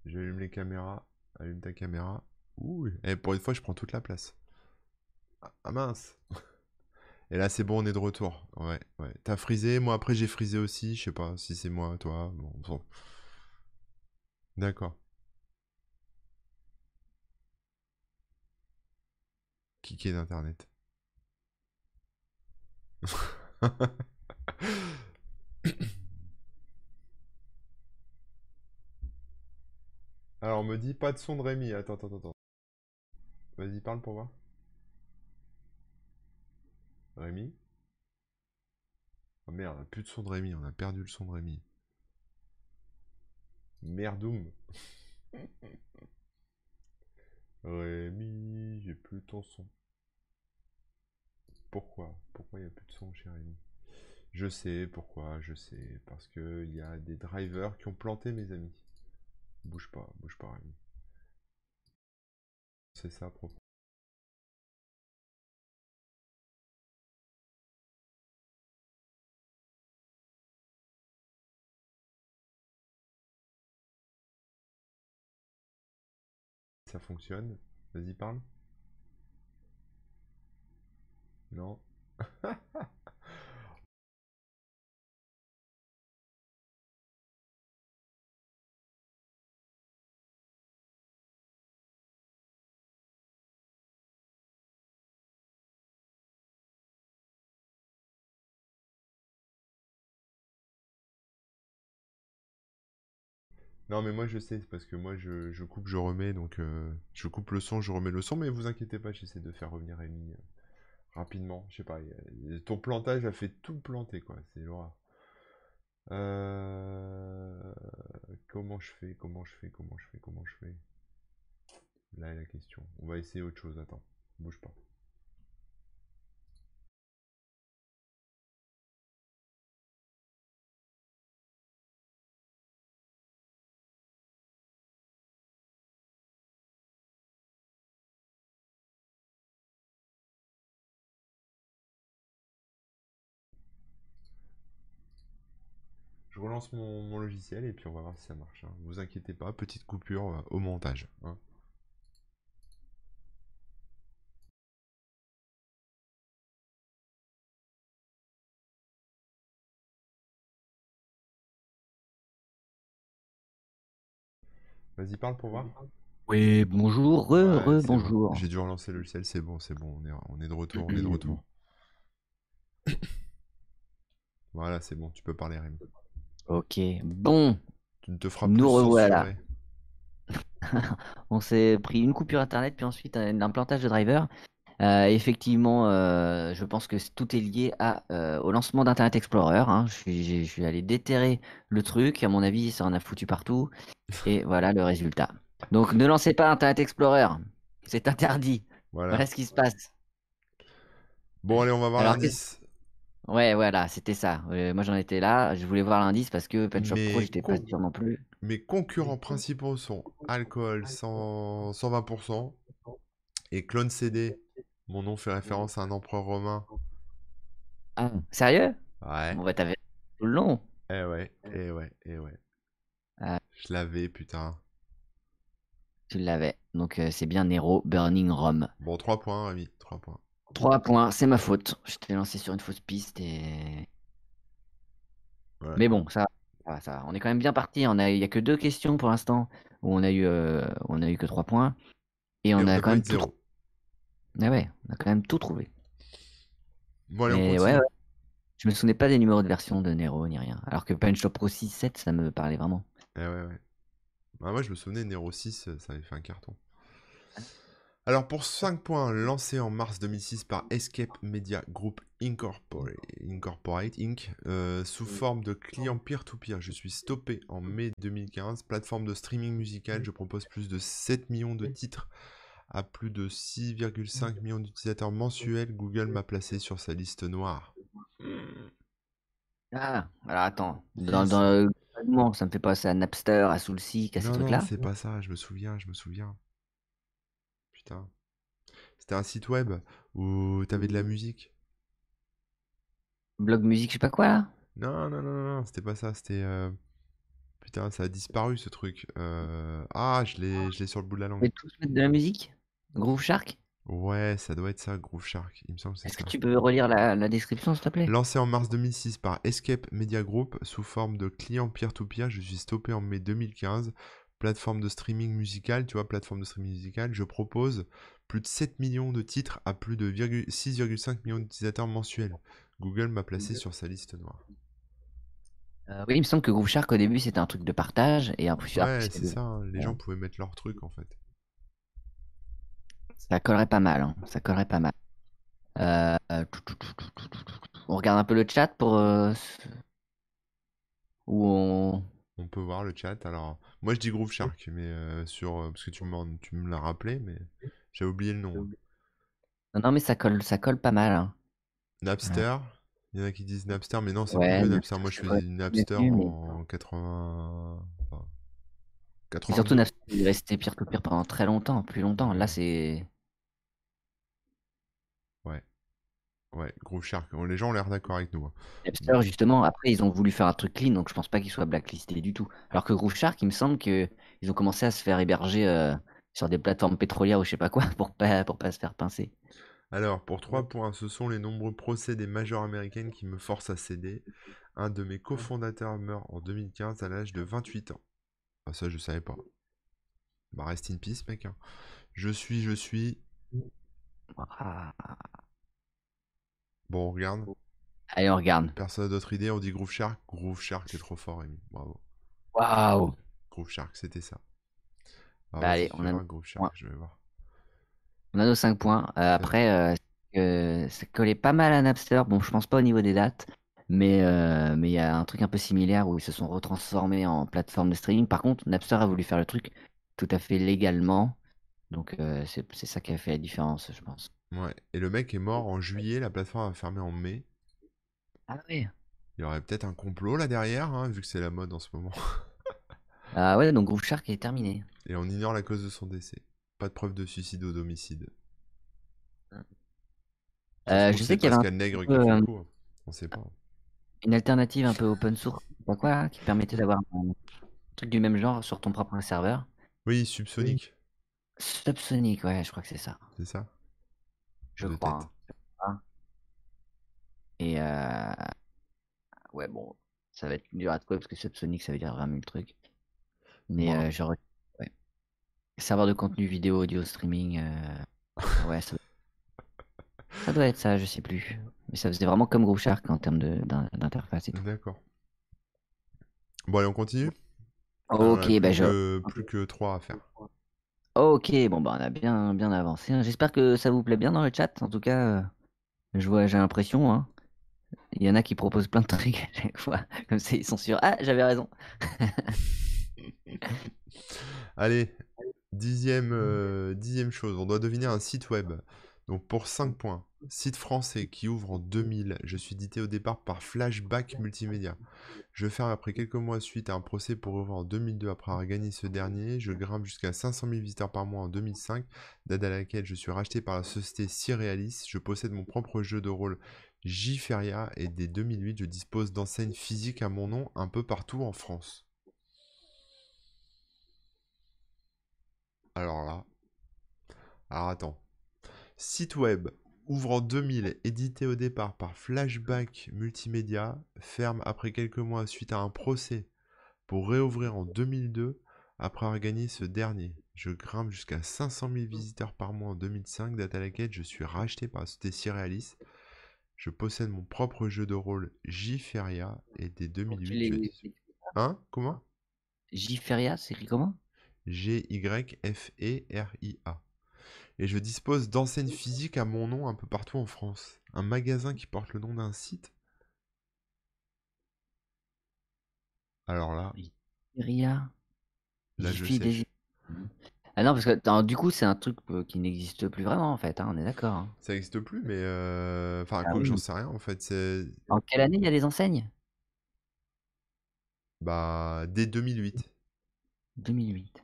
Speaker 2: J'allume les caméras. Allume ta caméra. Ouh, et pour une fois je prends toute la place. Ah, ah, mince. Et là c'est bon, on est de retour. Ouais, ouais. T'as frisé, moi après j'ai frisé aussi. Je sais pas si c'est moi, toi. Bon, bon. D'accord. Kické d'internet? Alors, on me dit pas de son de Rémi. Attends, attends, attends. Vas-y, parle pour voir. Rémi? Oh merde, plus de son de Rémi. On a perdu le son de Rémi. Merdoum. Rémi, j'ai plus ton son. Pourquoi? Pourquoi il n'y a plus de son chez Rémi? Je sais pourquoi, je sais. Parce qu'il y a des drivers qui ont planté mes amis. Bouge pas, bouge pas, Rémi. C'est ça, propos. Ça fonctionne. Vas-y, parle. Non. Non, mais moi je sais, parce que moi je, coupe, je remets, donc euh, je coupe le son, je remets le son, mais vous inquiétez pas, j'essaie de faire revenir Amy euh, rapidement. Je sais pas, ton plantage a fait tout planter, quoi, c'est l'horreur. Euh, Comment je fais, comment je fais, comment je fais, comment je fais? Là est la question. On va essayer autre chose, attends, bouge pas. Je relance mon, mon logiciel et puis on va voir si ça marche. hein. Vous inquiétez pas, petite coupure euh, au montage. hein. Vas-y, parle pour voir.
Speaker 1: Oui, bonjour, re,
Speaker 2: Ouais,
Speaker 1: re,
Speaker 2: c'est bon.
Speaker 1: bonjour.
Speaker 2: J'ai dû relancer le logiciel, c'est bon, c'est bon, on est, on est de retour, on est de retour. Voilà, c'est bon, tu peux parler, Rémi.
Speaker 1: Ok, bon,
Speaker 2: Tu ne te feras
Speaker 1: Nous
Speaker 2: plus
Speaker 1: revoilà.
Speaker 2: censurer.
Speaker 1: on s'est pris une coupure internet, puis ensuite un implantage de driver. Euh, effectivement, euh, je pense que c- tout est lié à, euh, au lancement d'Internet Explorer. hein. Je suis, j'ai- je suis allé déterrer le truc. À mon avis, ça en a foutu partout. Et voilà le résultat. Donc, ne lancez pas Internet Explorer. C'est interdit.
Speaker 2: Voilà.
Speaker 1: Voilà ce qui se passe.
Speaker 2: Bon, allez, on va voir
Speaker 1: Alors,
Speaker 2: l'indice.
Speaker 1: Ouais, voilà, c'était ça. Euh, moi, j'en étais là. Je voulais voir l'indice parce que Pen Shop Pro, j'étais pas sûr non plus.
Speaker 2: Mes concurrents principaux sont Alcool 100 120% et Clone CD. Mon nom fait référence à un empereur romain.
Speaker 1: Ah, sérieux?
Speaker 2: Ouais.
Speaker 1: Bon, bah, t'avais tout le long.
Speaker 2: Eh ouais, eh ouais, eh ouais. Je l'avais, putain.
Speaker 1: Tu l'avais. Donc euh, c'est bien Nero, Burning Rome.
Speaker 2: Bon, 3 points, Rémi. 3 points.
Speaker 1: 3 points, c'est ma faute. Je t'ai lancé sur une fausse piste et.
Speaker 2: Ouais.
Speaker 1: Mais bon, ça, ça. On est quand même bien parti. On a, il y a que deux questions pour l'instant où on a eu, euh, on a eu que 3 points et on a quand même tout. Ah ouais, on a quand même tout trouvé.
Speaker 2: Bon, allez, on
Speaker 1: ouais, ouais. Je me souvenais pas des numéros de version de Nero ni rien. Alors que Punch Shop Pro 6, 7, ça me parlait vraiment.
Speaker 2: Eh ouais, ouais. Bah, moi, je me souvenais, Nero 6, euh, ça avait fait un carton. Alors, pour 5 points, lancé en mars 2006 par Escape Media Group Incorporate, Incorporate Inc., euh, sous forme de client peer-to-peer, je suis stoppé en mai 2015. Plateforme de streaming musical, je propose plus de 7 millions de titres à plus de 6,5 millions d'utilisateurs mensuels. Google m'a placé sur sa liste noire.
Speaker 1: Ah, alors attends. Dans,
Speaker 2: Si,
Speaker 1: dans le fragment, ça me fait penser à Napster, à Soulseek, à ces
Speaker 2: Non, non,
Speaker 1: trucs-là.
Speaker 2: c'est pas ça, je me souviens, je me souviens. Putain. C'était un site web où t'avais de la musique.
Speaker 1: Blog musique, je sais pas quoi là.
Speaker 2: Non, non, non, non, non, c'était pas ça, c'était... euh, Putain, ça a disparu ce truc. Euh, Ah, je l'ai je l'ai sur le bout de la langue.
Speaker 1: tous mettre de la musique? Groove Shark?
Speaker 2: Ouais, ça doit être ça, Groove Shark. Il me semble que c'est
Speaker 1: Est-ce que tu peux relire la, la description, s'il te plaît?
Speaker 2: Lancé en mars 2006 par Escape Media Group sous forme de client peer-to-peer, je suis stoppé en mai 2015 plateforme de streaming musical, tu vois, plateforme de streaming musical, je propose plus de 7 millions de titres à plus de 6,5 millions d'utilisateurs mensuels. Google m'a placé mmh. sur sa liste noire.
Speaker 1: Euh, oui, il me semble que Groove Shark au début c'était un truc de partage et après
Speaker 2: Ouais, c'est ça, hein. les gens pouvaient mettre leur truc en fait.
Speaker 1: Ça collerait pas mal, hein. ça collerait pas mal. On regarde un peu le chat pour. Euh, Ou on.
Speaker 2: On peut voir le chat. Alors, moi je dis Groove Shark, mais euh, sur euh, parce que tu me l'as rappelé, mais j'ai oublié le nom. hein.
Speaker 1: Non, non, mais ça colle, ça colle pas mal. hein.
Speaker 2: Napster? Il y en a qui disent Napster, mais non, c'est
Speaker 1: Ouais,
Speaker 2: vieux
Speaker 1: Napster,
Speaker 2: Napster. Moi, je
Speaker 1: c'est
Speaker 2: Napster
Speaker 1: vieux, mais-
Speaker 2: en 80. enfin,
Speaker 1: Et
Speaker 2: 82.
Speaker 1: surtout, Napster, il est resté pire que pire pendant très longtemps, plus longtemps. Là, c'est.
Speaker 2: Ouais, Groove Shark. Les gens ont l'air d'accord avec nous. hein.
Speaker 1: Napster, justement, après, ils ont voulu faire un truc clean, donc je pense pas qu'il soit blacklisté du tout. Alors que Groove Shark, il me semble que ils ont commencé à se faire héberger euh, sur des plateformes pétrolières ou je sais pas quoi pour pas, pour pas se faire pincer.
Speaker 2: Alors, pour 3 points, ce sont les nombreux procès des majors américaines qui me forcent à céder. Un de mes cofondateurs meurt en 2015 à l'âge de 28 ans. Ah, ça, je savais pas. Bah, rest in peace, mec. hein. Je suis, je suis.
Speaker 1: Ah.
Speaker 2: Bon, on regarde.
Speaker 1: Allez, on regarde.
Speaker 2: Personne n'a d'autre idée. On dit Groove Shark. Groove Shark, t'es trop fort, Rémi. Bravo.
Speaker 1: Waouh!
Speaker 2: Groove Shark, c'était ça. Ah,
Speaker 1: Bah, allez, on a
Speaker 2: Groove. Shark, je vais voir.
Speaker 1: On a nos 5 points. Euh, après, euh, euh, ça collait pas mal à Napster. Bon, je pense pas au niveau des dates, mais euh, mais il y a un truc un peu similaire où ils se sont retransformés en plateforme de streaming. Par contre, Napster a voulu faire le truc tout à fait légalement. Donc, c'est ça qui a fait la différence, je pense.
Speaker 2: Ouais. Et le mec est mort en juillet. La plateforme a fermé en mai.
Speaker 1: Ah oui.
Speaker 2: Il y aurait peut-être un complot là derrière, hein, vu que c'est la mode en ce moment.
Speaker 1: Ah ouais, donc Groove Shark est terminé.
Speaker 2: Et on ignore la cause de son décès. Pas de preuve de suicide ou d'homicide. Se
Speaker 1: Euh, je sais qu'il y avait un
Speaker 2: Nègre qui
Speaker 1: euh,
Speaker 2: coup. hein. On sait pas.
Speaker 1: une alternative un peu open source, je sais pas quoi, là, qui permettait d'avoir un truc du même genre sur ton propre serveur.
Speaker 2: Oui, Subsonic,
Speaker 1: Subsonic, ouais, je crois que c'est ça.
Speaker 2: c'est ça?
Speaker 1: Je
Speaker 2: De
Speaker 1: crois. hein. Et euh... ouais, bon, ça va être dur à trouver parce que Subsonic ça veut dire 20 000 trucs. Mais
Speaker 2: Voilà.
Speaker 1: euh, genre, ouais. Serveur de contenu vidéo, audio, streaming, euh, ouais, ça... ça doit être ça, je sais plus. Mais ça faisait vraiment comme Groove Shark en termes d'interface et tout.
Speaker 2: D'accord. Bon, allez, on continue?
Speaker 1: Ok,
Speaker 2: plus
Speaker 1: bah je.
Speaker 2: plus que 3 à faire.
Speaker 1: Ok, bon bah on a bien bien avancé. hein. J'espère que ça vous plaît bien dans le chat. En tout cas, euh, je vois, j'ai l'impression. Hein. Il y en a qui proposent plein de trucs à chaque fois. Comme ça, ils sont sûrs. Ah, j'avais raison.
Speaker 2: Allez, dixième, euh, dixième chose, on doit deviner un site web. Donc pour 5 points, site français qui ouvre en 2000. Je suis édité au départ par Flashback Multimédia. Je ferme après quelques mois suite à un procès pour ouvrir en 2002 après avoir gagné ce dernier. Je grimpe jusqu'à 500 000 visiteurs par mois en 2005, date à laquelle je suis racheté par la société Cyrealis. Je possède mon propre jeu de rôle Jiferia et dès 2008 je dispose d'enseignes physiques à mon nom un peu partout en France. Alors là. Alors attends. Site web ouvre en 2000, édité au départ par Flashback Multimédia, ferme après quelques mois suite à un procès pour réouvrir en 2002 après avoir gagné ce dernier. Je grimpe jusqu'à 500 000 visiteurs par mois en 2005, date à laquelle je suis racheté par la société Cyrealis. Je possède mon propre jeu de rôle J-Feria et dès 2008... je- Hein? Comment?
Speaker 1: J-Feria, c'est écrit comment?
Speaker 2: G-Y-F-E-R-I-A. Et je dispose d'enseignes physiques à mon nom un peu partout en France. Un magasin qui porte le nom d'un site. Alors là,
Speaker 1: Feria.
Speaker 2: là je
Speaker 1: J-Fi des-
Speaker 2: sèche.
Speaker 1: Ah non, parce que du coup, c'est un truc euh, qui n'existe plus vraiment, en fait, hein, on est d'accord. hein.
Speaker 2: Ça n'existe plus, mais... euh, Enfin,
Speaker 1: Ah
Speaker 2: quoi j'en sais rien en fait.
Speaker 1: En quelle année il y a les enseignes?
Speaker 2: Bah, dès 2008.
Speaker 1: 2008.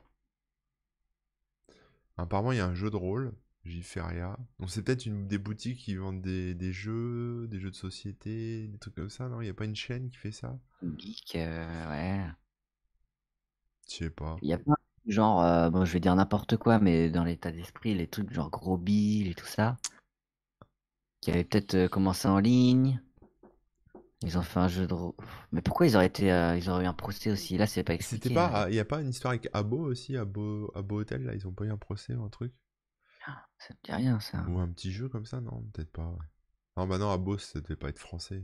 Speaker 2: Apparemment, il y a un jeu de rôle, J-Feria. Donc c'est peut-être une des boutiques qui vendent des, des jeux, des jeux de société, des trucs comme ça, non? Il n'y a pas une chaîne qui fait ça?
Speaker 1: Geek, euh, ouais.
Speaker 2: Je sais pas.
Speaker 1: Il y a de genre, euh, bon, je vais dire n'importe quoi, mais dans l'état d'esprit, les trucs genre Gros Bill et tout ça, qui avaient peut-être euh, commencé en ligne. Ils ont fait un jeu de rôle. Mais pourquoi ils auraient été, euh, ils auraient eu un procès aussi? Là, c'est pas expliqué.
Speaker 2: C'était pas,
Speaker 1: hein.
Speaker 2: ah, il n'y a pas une histoire avec Abo aussi, Abo, Abo Hotel, là, ils ont pas eu un procès ou un truc?
Speaker 1: Ça me dit rien, ça.
Speaker 2: Ou un petit jeu comme ça? Non, peut-être pas, ouais. Non, bah non, Abo, ça devait pas être français.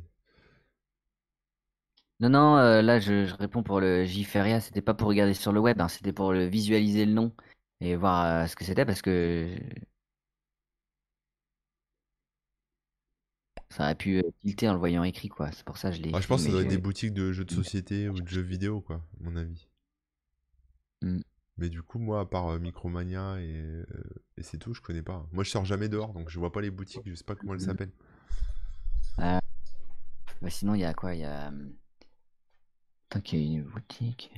Speaker 1: Non, non, euh, là, je, je réponds pour le J-Feria. C'était pas pour regarder sur le web, hein, c'était pour le visualiser le nom et voir euh, ce que c'était parce que ça aurait pu euh, tilter en le voyant écrit, quoi. C'est pour ça que je l'ai
Speaker 2: Ah, je pense que ça doit être des boutiques de jeux de société ou de jeux vidéo, quoi, à mon avis.
Speaker 1: Hmm.
Speaker 2: Mais du coup, moi, à part euh, Micromania et, euh, et c'est tout, je connais pas. Moi, je sors jamais dehors, donc je vois pas les boutiques, je sais pas comment elles
Speaker 1: Hmm.
Speaker 2: s'appellent.
Speaker 1: Bah, sinon, il y a quoi? Il y a. hum, Putain, qu'il y a une boutique.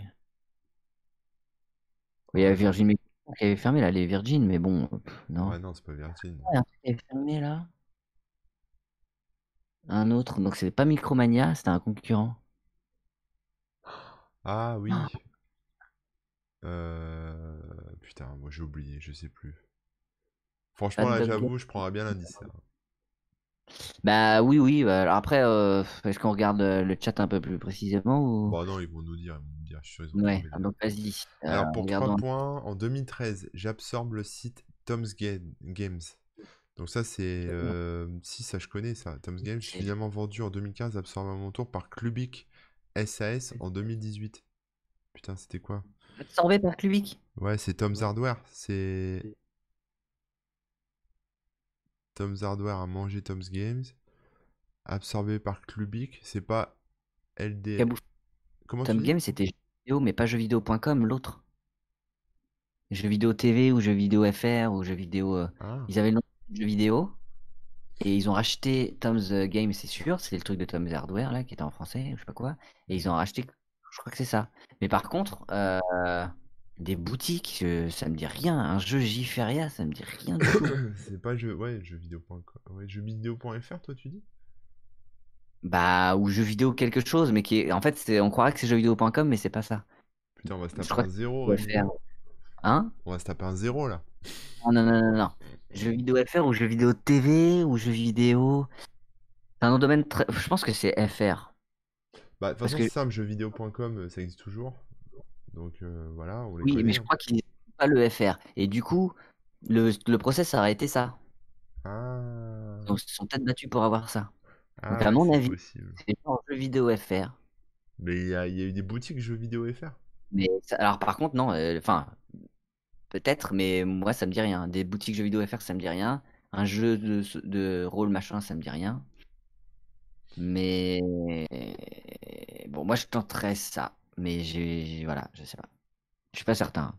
Speaker 1: Oui, Il y a Virgin qui avait fermé là, les Virgin, mais bon, pff, non.
Speaker 2: Ouais, non, c'est pas Virgin.
Speaker 1: Il y a un truc qui avait fermé là. Un autre, donc c'est pas Micromania, c'était un concurrent.
Speaker 2: Ah oui.
Speaker 1: Ah.
Speaker 2: Euh... Putain, moi j'ai oublié, je sais plus. Franchement, là, j'avoue, je prendrais bien l'indice.
Speaker 1: Bah oui, oui. bah, alors après, euh, est-ce qu'on regarde euh, le chat un peu plus précisément ou...
Speaker 2: Bon, non, ils vont nous dire, ils vont nous dire, je suis sûr, ils ont
Speaker 1: Ouais, ah, donc vas-y. euh,
Speaker 2: Alors, pour 3
Speaker 1: regardons.
Speaker 2: points, en 2013, j'absorbe le site Tom's Ga- Games. Donc ça, c'est... euh, Si, ça, je connais, ça. Tom's Games, finalement vendu en 2015, absorbé à mon tour par Clubic SAS en 2018. Putain, c'était quoi?
Speaker 1: Absorbé par Clubic.
Speaker 2: Ouais, c'est Tom's Hardware. C'est... Tom's Hardware a mangé Tom's Games. Absorbé par Clubic. C'est pas LD... Comment tu
Speaker 1: Tom
Speaker 2: dis?
Speaker 1: Game, c'était jeux vidéo, mais pas jeuxvideo.com, l'autre. Jeux vidéo TV ou jeux vidéo FR ou jeux vidéo. euh,
Speaker 2: Ah,
Speaker 1: Ils avaient le nom jeux vidéo et ils ont racheté Tom's euh, Game, c'est sûr. C'est le truc de Tom's Hardware là qui était en français, ou je sais pas quoi. Et ils ont racheté, je crois que c'est ça. Mais par contre, euh, des boutiques, je- ça me dit rien. Un jeu J-Feria, ça me dit rien du tout.
Speaker 2: c'est pas jeu... Ouais, jeuxvideo.com. Ouais, jeuxvideo.fr, toi, tu dis?
Speaker 1: Bah, ou jeux vidéo quelque chose, mais qui est. En fait, c'est- on croirait que c'est jeuxvideo.com, mais c'est pas ça.
Speaker 2: Putain, on va se
Speaker 1: Je
Speaker 2: taper
Speaker 1: crois
Speaker 2: un zéro, Rémi.
Speaker 1: Hein?
Speaker 2: On va se taper un zéro, là.
Speaker 1: Non, non, non, non, non. Jeux vidéo FR ou jeux vidéo TV ou jeux vidéo. C'est un de domaine très. Je pense que c'est FR.
Speaker 2: Bah, de toute
Speaker 1: Parce
Speaker 2: façon,
Speaker 1: que-
Speaker 2: c'est simple, jeuxvideo.com, euh, ça existe toujours. Donc, euh, voilà, on les
Speaker 1: Oui,
Speaker 2: connaît.
Speaker 1: mais je
Speaker 2: hein.
Speaker 1: crois qu'ils n'ont pas le FR. Et du coup, le, le procès, ça aurait été ça.
Speaker 2: Ah,
Speaker 1: Donc, ils se sont peut-être battus pour avoir ça.
Speaker 2: ah
Speaker 1: à
Speaker 2: ouais,
Speaker 1: mon
Speaker 2: c'est
Speaker 1: avis-. C'est genre jeux vidéo FR.
Speaker 2: Mais il y a, y a eu des boutiques jeux vidéo FR.
Speaker 1: Mais ça- alors, par contre, non. euh, Enfin, peut-être, mais moi, ça me dit rien. Des boutiques jeux vidéo FR, ça me dit rien. Un jeu de, de rôle machin, ça me dit rien. Mais bon, moi, je tenterais ça. Mais j'ai, voilà, je sais pas. Je suis pas certain.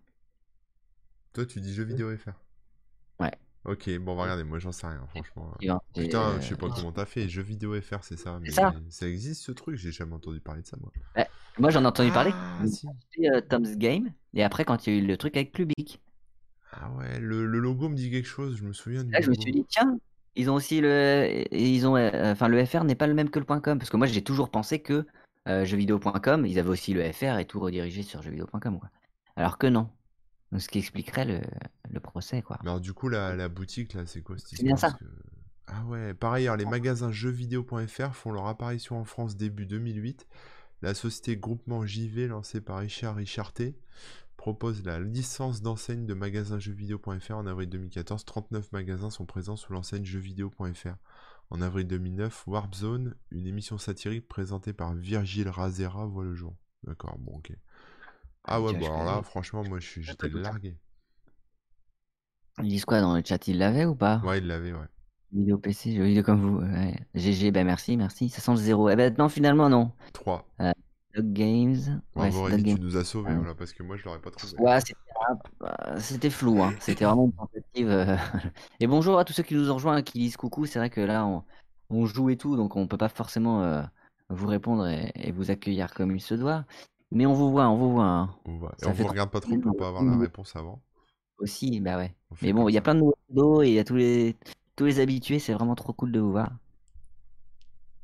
Speaker 2: Toi, tu dis jeux vidéo FR.
Speaker 1: Ouais.
Speaker 2: Ok, bon, on va regarder. Moi, j'en sais rien, franchement. Putain, je sais pas comment t'as fait. Jeux vidéo FR, c'est ça. Mais
Speaker 1: ça.
Speaker 2: ça existe ce truc? J'ai jamais entendu parler de ça, moi.
Speaker 1: Moi, j'en ai entendu parler.
Speaker 2: Ah, si.
Speaker 1: C'était euh, Tom's Game. Et après, quand il y a eu le truc avec Clubic.
Speaker 2: Ah ouais, le, le logo me dit quelque chose. Je me souviens du
Speaker 1: Là, je me suis dit, tiens, ils ont aussi le. Ils ont, euh, enfin, le FR n'est pas le même que le .com. Parce que moi, j'ai toujours pensé que euh, jeuxvideo.com, ils avaient aussi le FR et tout redirigé sur jeuxvideo.com. Quoi. Alors que non. Donc, ce qui expliquerait le, le procès, quoi.
Speaker 2: Mais alors, du coup, la, la boutique, là, c'est quoi cette
Speaker 1: C'est bien
Speaker 2: histoire?
Speaker 1: ça.
Speaker 2: Que... Ah ouais, par ailleurs, les magasins jeuxvideo.fr font leur apparition en France début 2008. La société Groupement JV, lancée par Richard Richarté, propose la licence d'enseigne de magasins jeuxvideo.fr en avril 2014. 39 magasins sont présents sous l'enseigne jeuxvideo.fr. En avril 2009, Warp Zone, une émission satirique présentée par Virgile Razera, voit le jour. D'accord, bon, ok. Ah ouais, bon
Speaker 1: je
Speaker 2: alors là, franchement, moi, je suis- j'étais largué.
Speaker 1: Ils disent quoi dans le chat? Ils l'avaient ou pas?
Speaker 2: Ouais, il l'avait, ouais.
Speaker 1: Vidéo PC, jeux vidéo comme vous. Ouais. GG, ben merci, merci. Ça sent le zéro. Eh ben non, finalement, non.
Speaker 2: 3.
Speaker 1: Euh, Dog Games. Ouais,
Speaker 2: Bravo tu nous as sauvés,
Speaker 1: Ouais.
Speaker 2: voilà, parce que moi, je l'aurais pas trouvé.
Speaker 1: Ouais, c'était c'était flou, hein. C'était vraiment une tentative. euh. Et bonjour à tous ceux qui nous ont rejoints, qui disent coucou. C'est vrai que là, on, on joue et tout, donc on peut pas forcément euh, vous répondre et, et vous accueillir comme il se doit. Mais on vous voit, on vous voit. hein.
Speaker 2: On Et
Speaker 1: fait
Speaker 2: vous regarde pas trop pour pas avoir la réponse avant.
Speaker 1: Aussi, bah ouais. Mais bon, il y a plein de nouveaux et il y a tous les, tous les habitués. C'est vraiment trop cool de vous voir.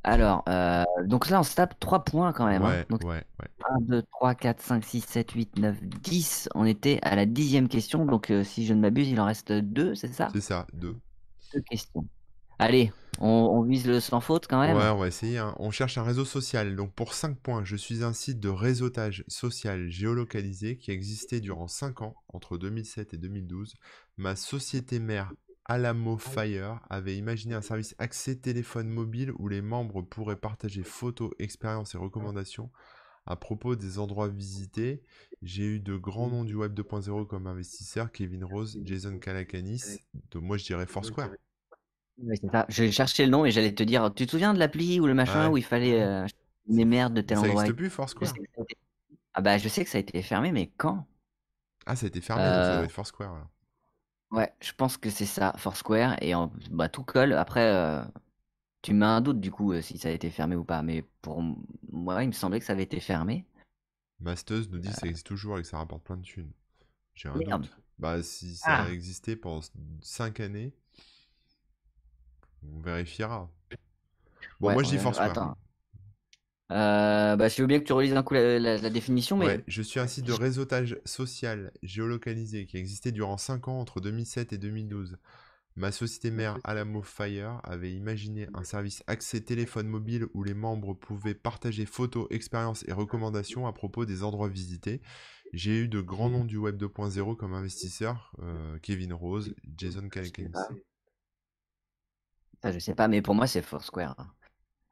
Speaker 1: Alors, euh, donc là, on se tape 3 points quand même. hein.
Speaker 2: Ouais,
Speaker 1: Donc,
Speaker 2: ouais, ouais.
Speaker 1: 1, 2, 3, 4, 5, 6, 7, 8, 9, 10. On était à la dixième question. Donc, euh, si je ne m'abuse, il en reste deux, c'est ça?
Speaker 2: C'est ça, deux.
Speaker 1: Deux questions. Allez, on, on vise le sans faute quand même.
Speaker 2: Ouais, on va essayer. hein. On cherche un réseau social. Donc pour 5 points, je suis un site de réseautage social géolocalisé qui existait durant 5 ans, entre 2007 et 2012. Ma société mère Alamo Fire avait imaginé un service accès téléphone mobile où les membres pourraient partager photos, expériences et recommandations à propos des endroits visités. J'ai eu de grands noms du web 2.0 comme investisseurs, Kevin Rose, Jason Calacanis. Donc moi je dirais Foursquare.
Speaker 1: C'est ça. Je cherchais le nom et j'allais te dire, tu te souviens de l'appli ou le machin
Speaker 2: Ouais.
Speaker 1: où il fallait euh, les merdes de tel
Speaker 2: Ça
Speaker 1: endroit
Speaker 2: n'existe
Speaker 1: et-
Speaker 2: plus
Speaker 1: Je
Speaker 2: Foursquare?
Speaker 1: ça Ah bah je sais que ça a été fermé, mais quand?
Speaker 2: Ah ça a été fermé, donc ça
Speaker 1: Euh,
Speaker 2: doit être Foursquare alors.
Speaker 1: Ouais, je pense que c'est ça, Foursquare, et en- bah, tout colle. Après, euh, tu mets un doute du coup euh, si ça a été fermé ou pas, mais pour m- moi, il me semblait que ça avait été fermé.
Speaker 2: Masteuse nous dit que ça existe toujours et que ça rapporte plein de thunes. J'ai un
Speaker 1: Merde.
Speaker 2: doute. Bah, si ça
Speaker 1: Ah.
Speaker 2: a existé pendant 5 années, on vérifiera. Bon,
Speaker 1: Ouais,
Speaker 2: moi je dis Foursquare.
Speaker 1: Attends. Euh, bah, je veux bien que tu relises un coup la, la- la définition, mais
Speaker 2: Ouais, je suis un site de réseautage social géolocalisé qui existait durant 5 ans entre 2007 et 2012. Ma société mère Alamo Fire avait imaginé un service accès téléphone mobile où les membres pouvaient partager photos, expériences et recommandations à propos des endroits visités. J'ai eu de grands noms du web 2.0 comme investisseurs, euh, Kevin Rose, Jason
Speaker 1: ça, je sais pas, mais pour moi, c'est Foursquare.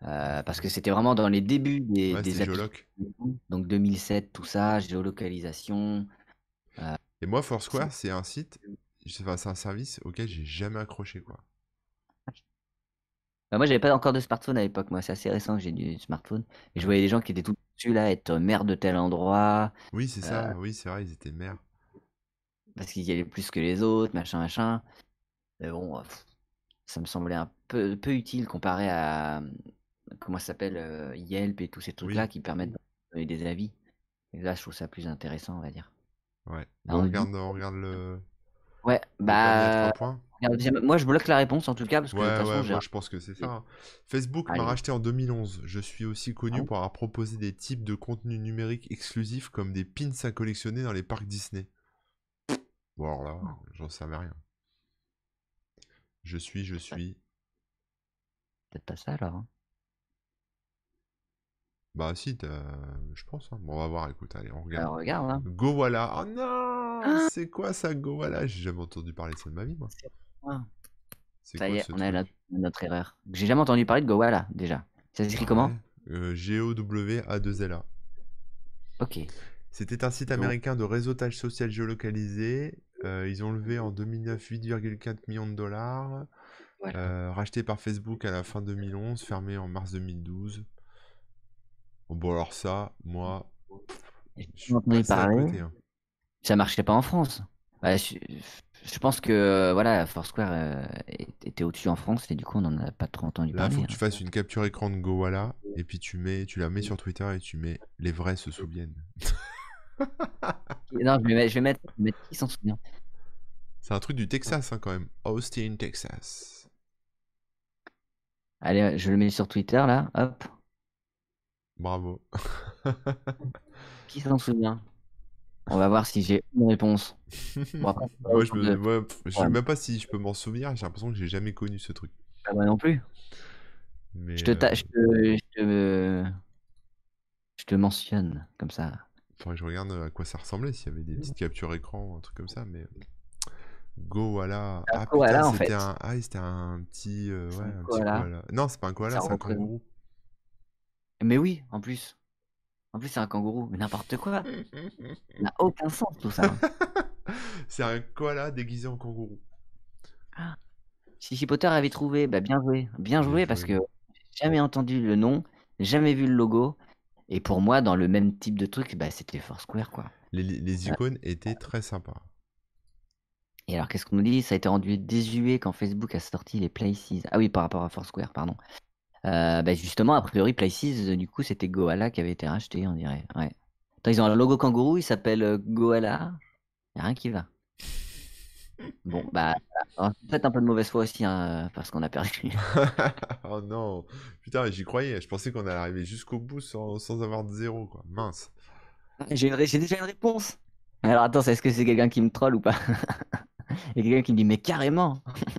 Speaker 1: Euh, parce que c'était vraiment dans les débuts des,
Speaker 2: Ouais,
Speaker 1: des. Donc 2007, tout ça, géolocalisation.
Speaker 2: Et moi, Foursquare, c'est un site, enfin, c'est un service auquel j'ai jamais accroché, quoi.
Speaker 1: Bah, moi, j'avais pas encore de smartphone à l'époque. Moi, c'est assez récent que j'ai du smartphone. Et je voyais des gens qui étaient tout dessus là, être maire de tel endroit,
Speaker 2: Oui, c'est ça, oui, c'est vrai, ils étaient mères.
Speaker 1: parce qu'ils y allaient plus que les autres, machin, machin. Mais bon, euh, ça me semblait un peu, peu utile comparé à comment ça s'appelle euh, Yelp et tous ces trucs-là
Speaker 2: Oui.
Speaker 1: qui permettent de donner des avis. Et là, je trouve ça plus intéressant, on va dire.
Speaker 2: Ouais.
Speaker 1: Ah,
Speaker 2: Bon,
Speaker 1: on dit-
Speaker 2: regarde, on regarde le,
Speaker 1: Ouais, bah, moi, je bloque la réponse en tout cas parce que de
Speaker 2: Ouais,
Speaker 1: toute façon,
Speaker 2: ouais, moi je pense que c'est ça. hein. Facebook
Speaker 1: Allez.
Speaker 2: m'a racheté en 2011. Je suis aussi connu
Speaker 1: Ah.
Speaker 2: pour avoir proposé des types de contenus numériques exclusifs comme des pins à collectionner dans les parcs Disney. Bon, alors là,
Speaker 1: Oh.
Speaker 2: j'en savais rien. Je suis, je suis.
Speaker 1: peut-être pas ça alors. hein.
Speaker 2: Bah, si, je pense. hein. Bon, on va voir, écoute, allez, on regarde.
Speaker 1: Alors regarde, hein.
Speaker 2: Gowala. Oh non
Speaker 1: Ah.
Speaker 2: C'est quoi ça, Gowala J'ai jamais entendu parler de ça de ma vie, moi.
Speaker 1: Ah. Ça
Speaker 2: quoi
Speaker 1: y est, on a notre, notre erreur. J'ai jamais entendu parler de Gowala déjà. Ça s'écrit comment?
Speaker 2: Ouais. Euh, G-O-W-A-2-L-A.
Speaker 1: Ok.
Speaker 2: C'était un site américain de réseautage social géolocalisé. Euh, ils ont levé en 2009 8,4 millions de dollars.
Speaker 1: Voilà.
Speaker 2: Euh, racheté par Facebook à la fin 2011, fermé en mars 2012. Bon, alors ça, moi, je suis
Speaker 1: parler?
Speaker 2: côté. hein.
Speaker 1: Ça marchait pas en France. Bah, je, je pense que euh, voilà, Foursquare euh, était au-dessus en France et du coup on n'en a pas trop entendu
Speaker 2: Là, il
Speaker 1: parler.
Speaker 2: faut que tu
Speaker 1: hein.
Speaker 2: fasses une capture écran de Gowala et puis tu mets, tu la mets sur Twitter et tu mets les vrais se souviennent.
Speaker 1: Non, je vais mettre, je vais mettre, je vais mettre qui s'en souvient.
Speaker 2: C'est un truc du Texas hein, quand même. Austin, Texas.
Speaker 1: Allez, je le mets sur Twitter là. Hop.
Speaker 2: Bravo.
Speaker 1: Qui s'en souvient? On va voir si j'ai une réponse. Bon, après,
Speaker 2: je me,
Speaker 1: de-
Speaker 2: moi, pff, je sais
Speaker 1: Ouais.
Speaker 2: même pas si je peux m'en souvenir. J'ai l'impression que j'ai jamais connu ce truc.
Speaker 1: Ah, moi non plus.
Speaker 2: Mais
Speaker 1: Je te, ta-
Speaker 2: euh,
Speaker 1: je te, je te, je te mentionne comme ça.
Speaker 2: faudrait que je regarde à quoi ça ressemblait, s'il y avait des petites captures écran, un truc comme ça. Mais Go voilà.
Speaker 1: Un
Speaker 2: Ah
Speaker 1: koala,
Speaker 2: putain,
Speaker 1: en
Speaker 2: c'était
Speaker 1: fait.
Speaker 2: un, ah, c'était un petit, euh, ouais,
Speaker 1: un
Speaker 2: petit
Speaker 1: koala.
Speaker 2: koala. Non, c'est pas un koala, c'est un
Speaker 1: représente-
Speaker 2: kangourou.
Speaker 1: Mais oui, en plus. En plus, c'est un kangourou. Mais n'importe quoi. Ça n'a aucun sens tout ça.
Speaker 2: c'est un koala déguisé en kangourou.
Speaker 1: Si Harry Potter avait trouvé, bah bien joué. Bien joué parce que j'ai jamais entendu le nom, jamais vu le logo. Et pour moi, dans le même type de truc, bah, c'était Foursquare quoi.
Speaker 2: Les, les icônes étaient très sympas.
Speaker 1: Et alors, qu'est-ce qu'on nous dit? Ça a été rendu désuet quand Facebook a sorti les Places. Ah oui, par rapport à Foursquare, pardon. Euh, bah justement, a priori, Places, euh, du coup, c'était Goala qui avait été racheté, on dirait. Ouais. Attends, ils ont un logo kangourou, il s'appelle euh, Goala. Y a rien qui va. Bon, bah, peut-être un peu de mauvaise foi aussi, hein, parce qu'on a perdu.
Speaker 2: oh non, putain, j'y croyais. Je pensais qu'on allait arriver jusqu'au bout sans, sans avoir de zéro, quoi. Mince.
Speaker 1: J'ai une ré- j'ai déjà une réponse. Alors attends, est-ce que c'est quelqu'un qui me troll ou pas? Il y a quelqu'un qui me dit, mais carrément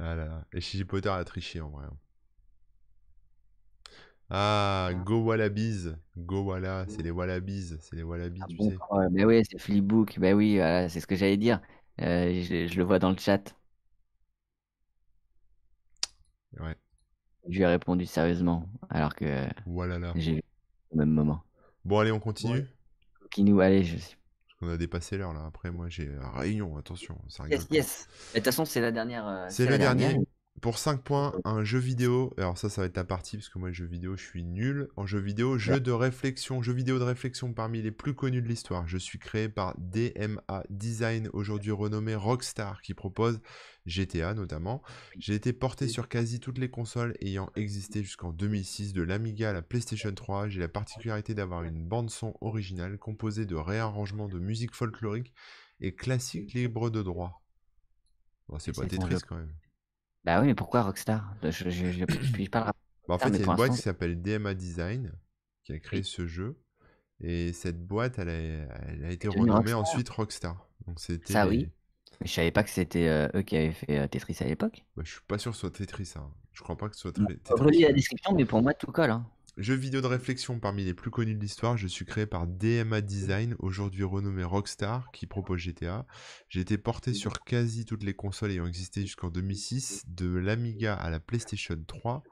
Speaker 2: Ah là là. Et Chichi Potter a triché en vrai. hein. Ah, Go Wallabies. Go Walla, c'est les Wallabies. C'est les Wallabies,
Speaker 1: Ah
Speaker 2: tu
Speaker 1: bon,
Speaker 2: sais.
Speaker 1: ouais, bah oui, c'est Flipbook, bah oui, voilà, c'est ce que j'allais dire. Euh, je, je le vois dans le chat.
Speaker 2: Ouais.
Speaker 1: Je lui ai répondu sérieusement, alors que
Speaker 2: Voilà là.
Speaker 1: j'ai vu au même moment.
Speaker 2: Bon, allez, on continue.
Speaker 1: Kinou, allez, je.
Speaker 2: Qu'on a dépassé l'heure là. Après, moi, j'ai euh, réunion. Attention, ça
Speaker 1: Yes, yes. De toute façon, c'est la dernière. euh,
Speaker 2: C'est
Speaker 1: la dernière.
Speaker 2: Pour 5 points, un jeu vidéo. Alors ça, ça va être ta partie, parce que moi, jeu vidéo, je suis nul. En jeu vidéo, jeu de réflexion. Jeu vidéo de réflexion parmi les plus connus de l'histoire. Je suis créé par DMA Design, aujourd'hui renommé Rockstar, qui propose GTA notamment. J'ai été porté sur quasi toutes les consoles ayant existé jusqu'en 2006, de l'Amiga à la PlayStation 3. J'ai la particularité d'avoir une bande-son originale composée de réarrangements de musique folklorique et classique libre de droit. Bon, c'est pas Tetris quand même.
Speaker 1: Bah oui, mais pourquoi Rockstar? Je, je, je, je, je puis pas le
Speaker 2: Bah, en fait, il y a une boîte qui s'appelle DMA Design qui a créé
Speaker 1: Oui.
Speaker 2: ce jeu. Et cette boîte, elle a, elle a été renommée
Speaker 1: Rockstar.
Speaker 2: ensuite rappeler. Donc c'était.
Speaker 1: Ça, oui. Mais je savais pas que c'était euh, eux qui avaient fait euh, Tetris à l'époque.
Speaker 2: Bah, je suis pas sûr que ce soit Tetris. Hein. Je crois pas que ce soit très-
Speaker 1: Je relis
Speaker 2: Tetris.
Speaker 1: la description, mais pour moi, tout colle. Hein.
Speaker 2: Jeu vidéo de réflexion parmi les plus connus de l'histoire, je suis créé par DMA Design, aujourd'hui renommé Rockstar, qui propose GTA. J'ai été porté sur quasi toutes les consoles ayant existé jusqu'en 2006, de l'Amiga à la PlayStation 3.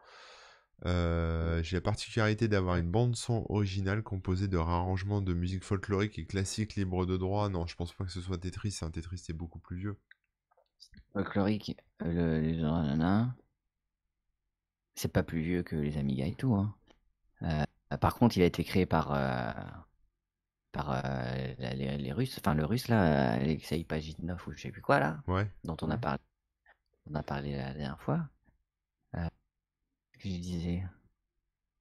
Speaker 2: Euh, J'ai la particularité d'avoir une bande son originale composée de réarrangements de musique folklorique et classique libre de droit. Non, je pense pas que ce soit Tetris. Hein. Tetris c'est beaucoup plus vieux.
Speaker 1: Folklorique, euh, le, les. C'est pas plus vieux que les Amiga et tout. Hein. Euh, par contre, il a été créé par, euh, par euh, la- les, les Russes, enfin le russe là, euh, Alexei Pajitnov ou je sais plus quoi là,
Speaker 2: Ouais.
Speaker 1: dont on a parlé, on a parlé la dernière fois. Euh, qu'est-ce que je disais?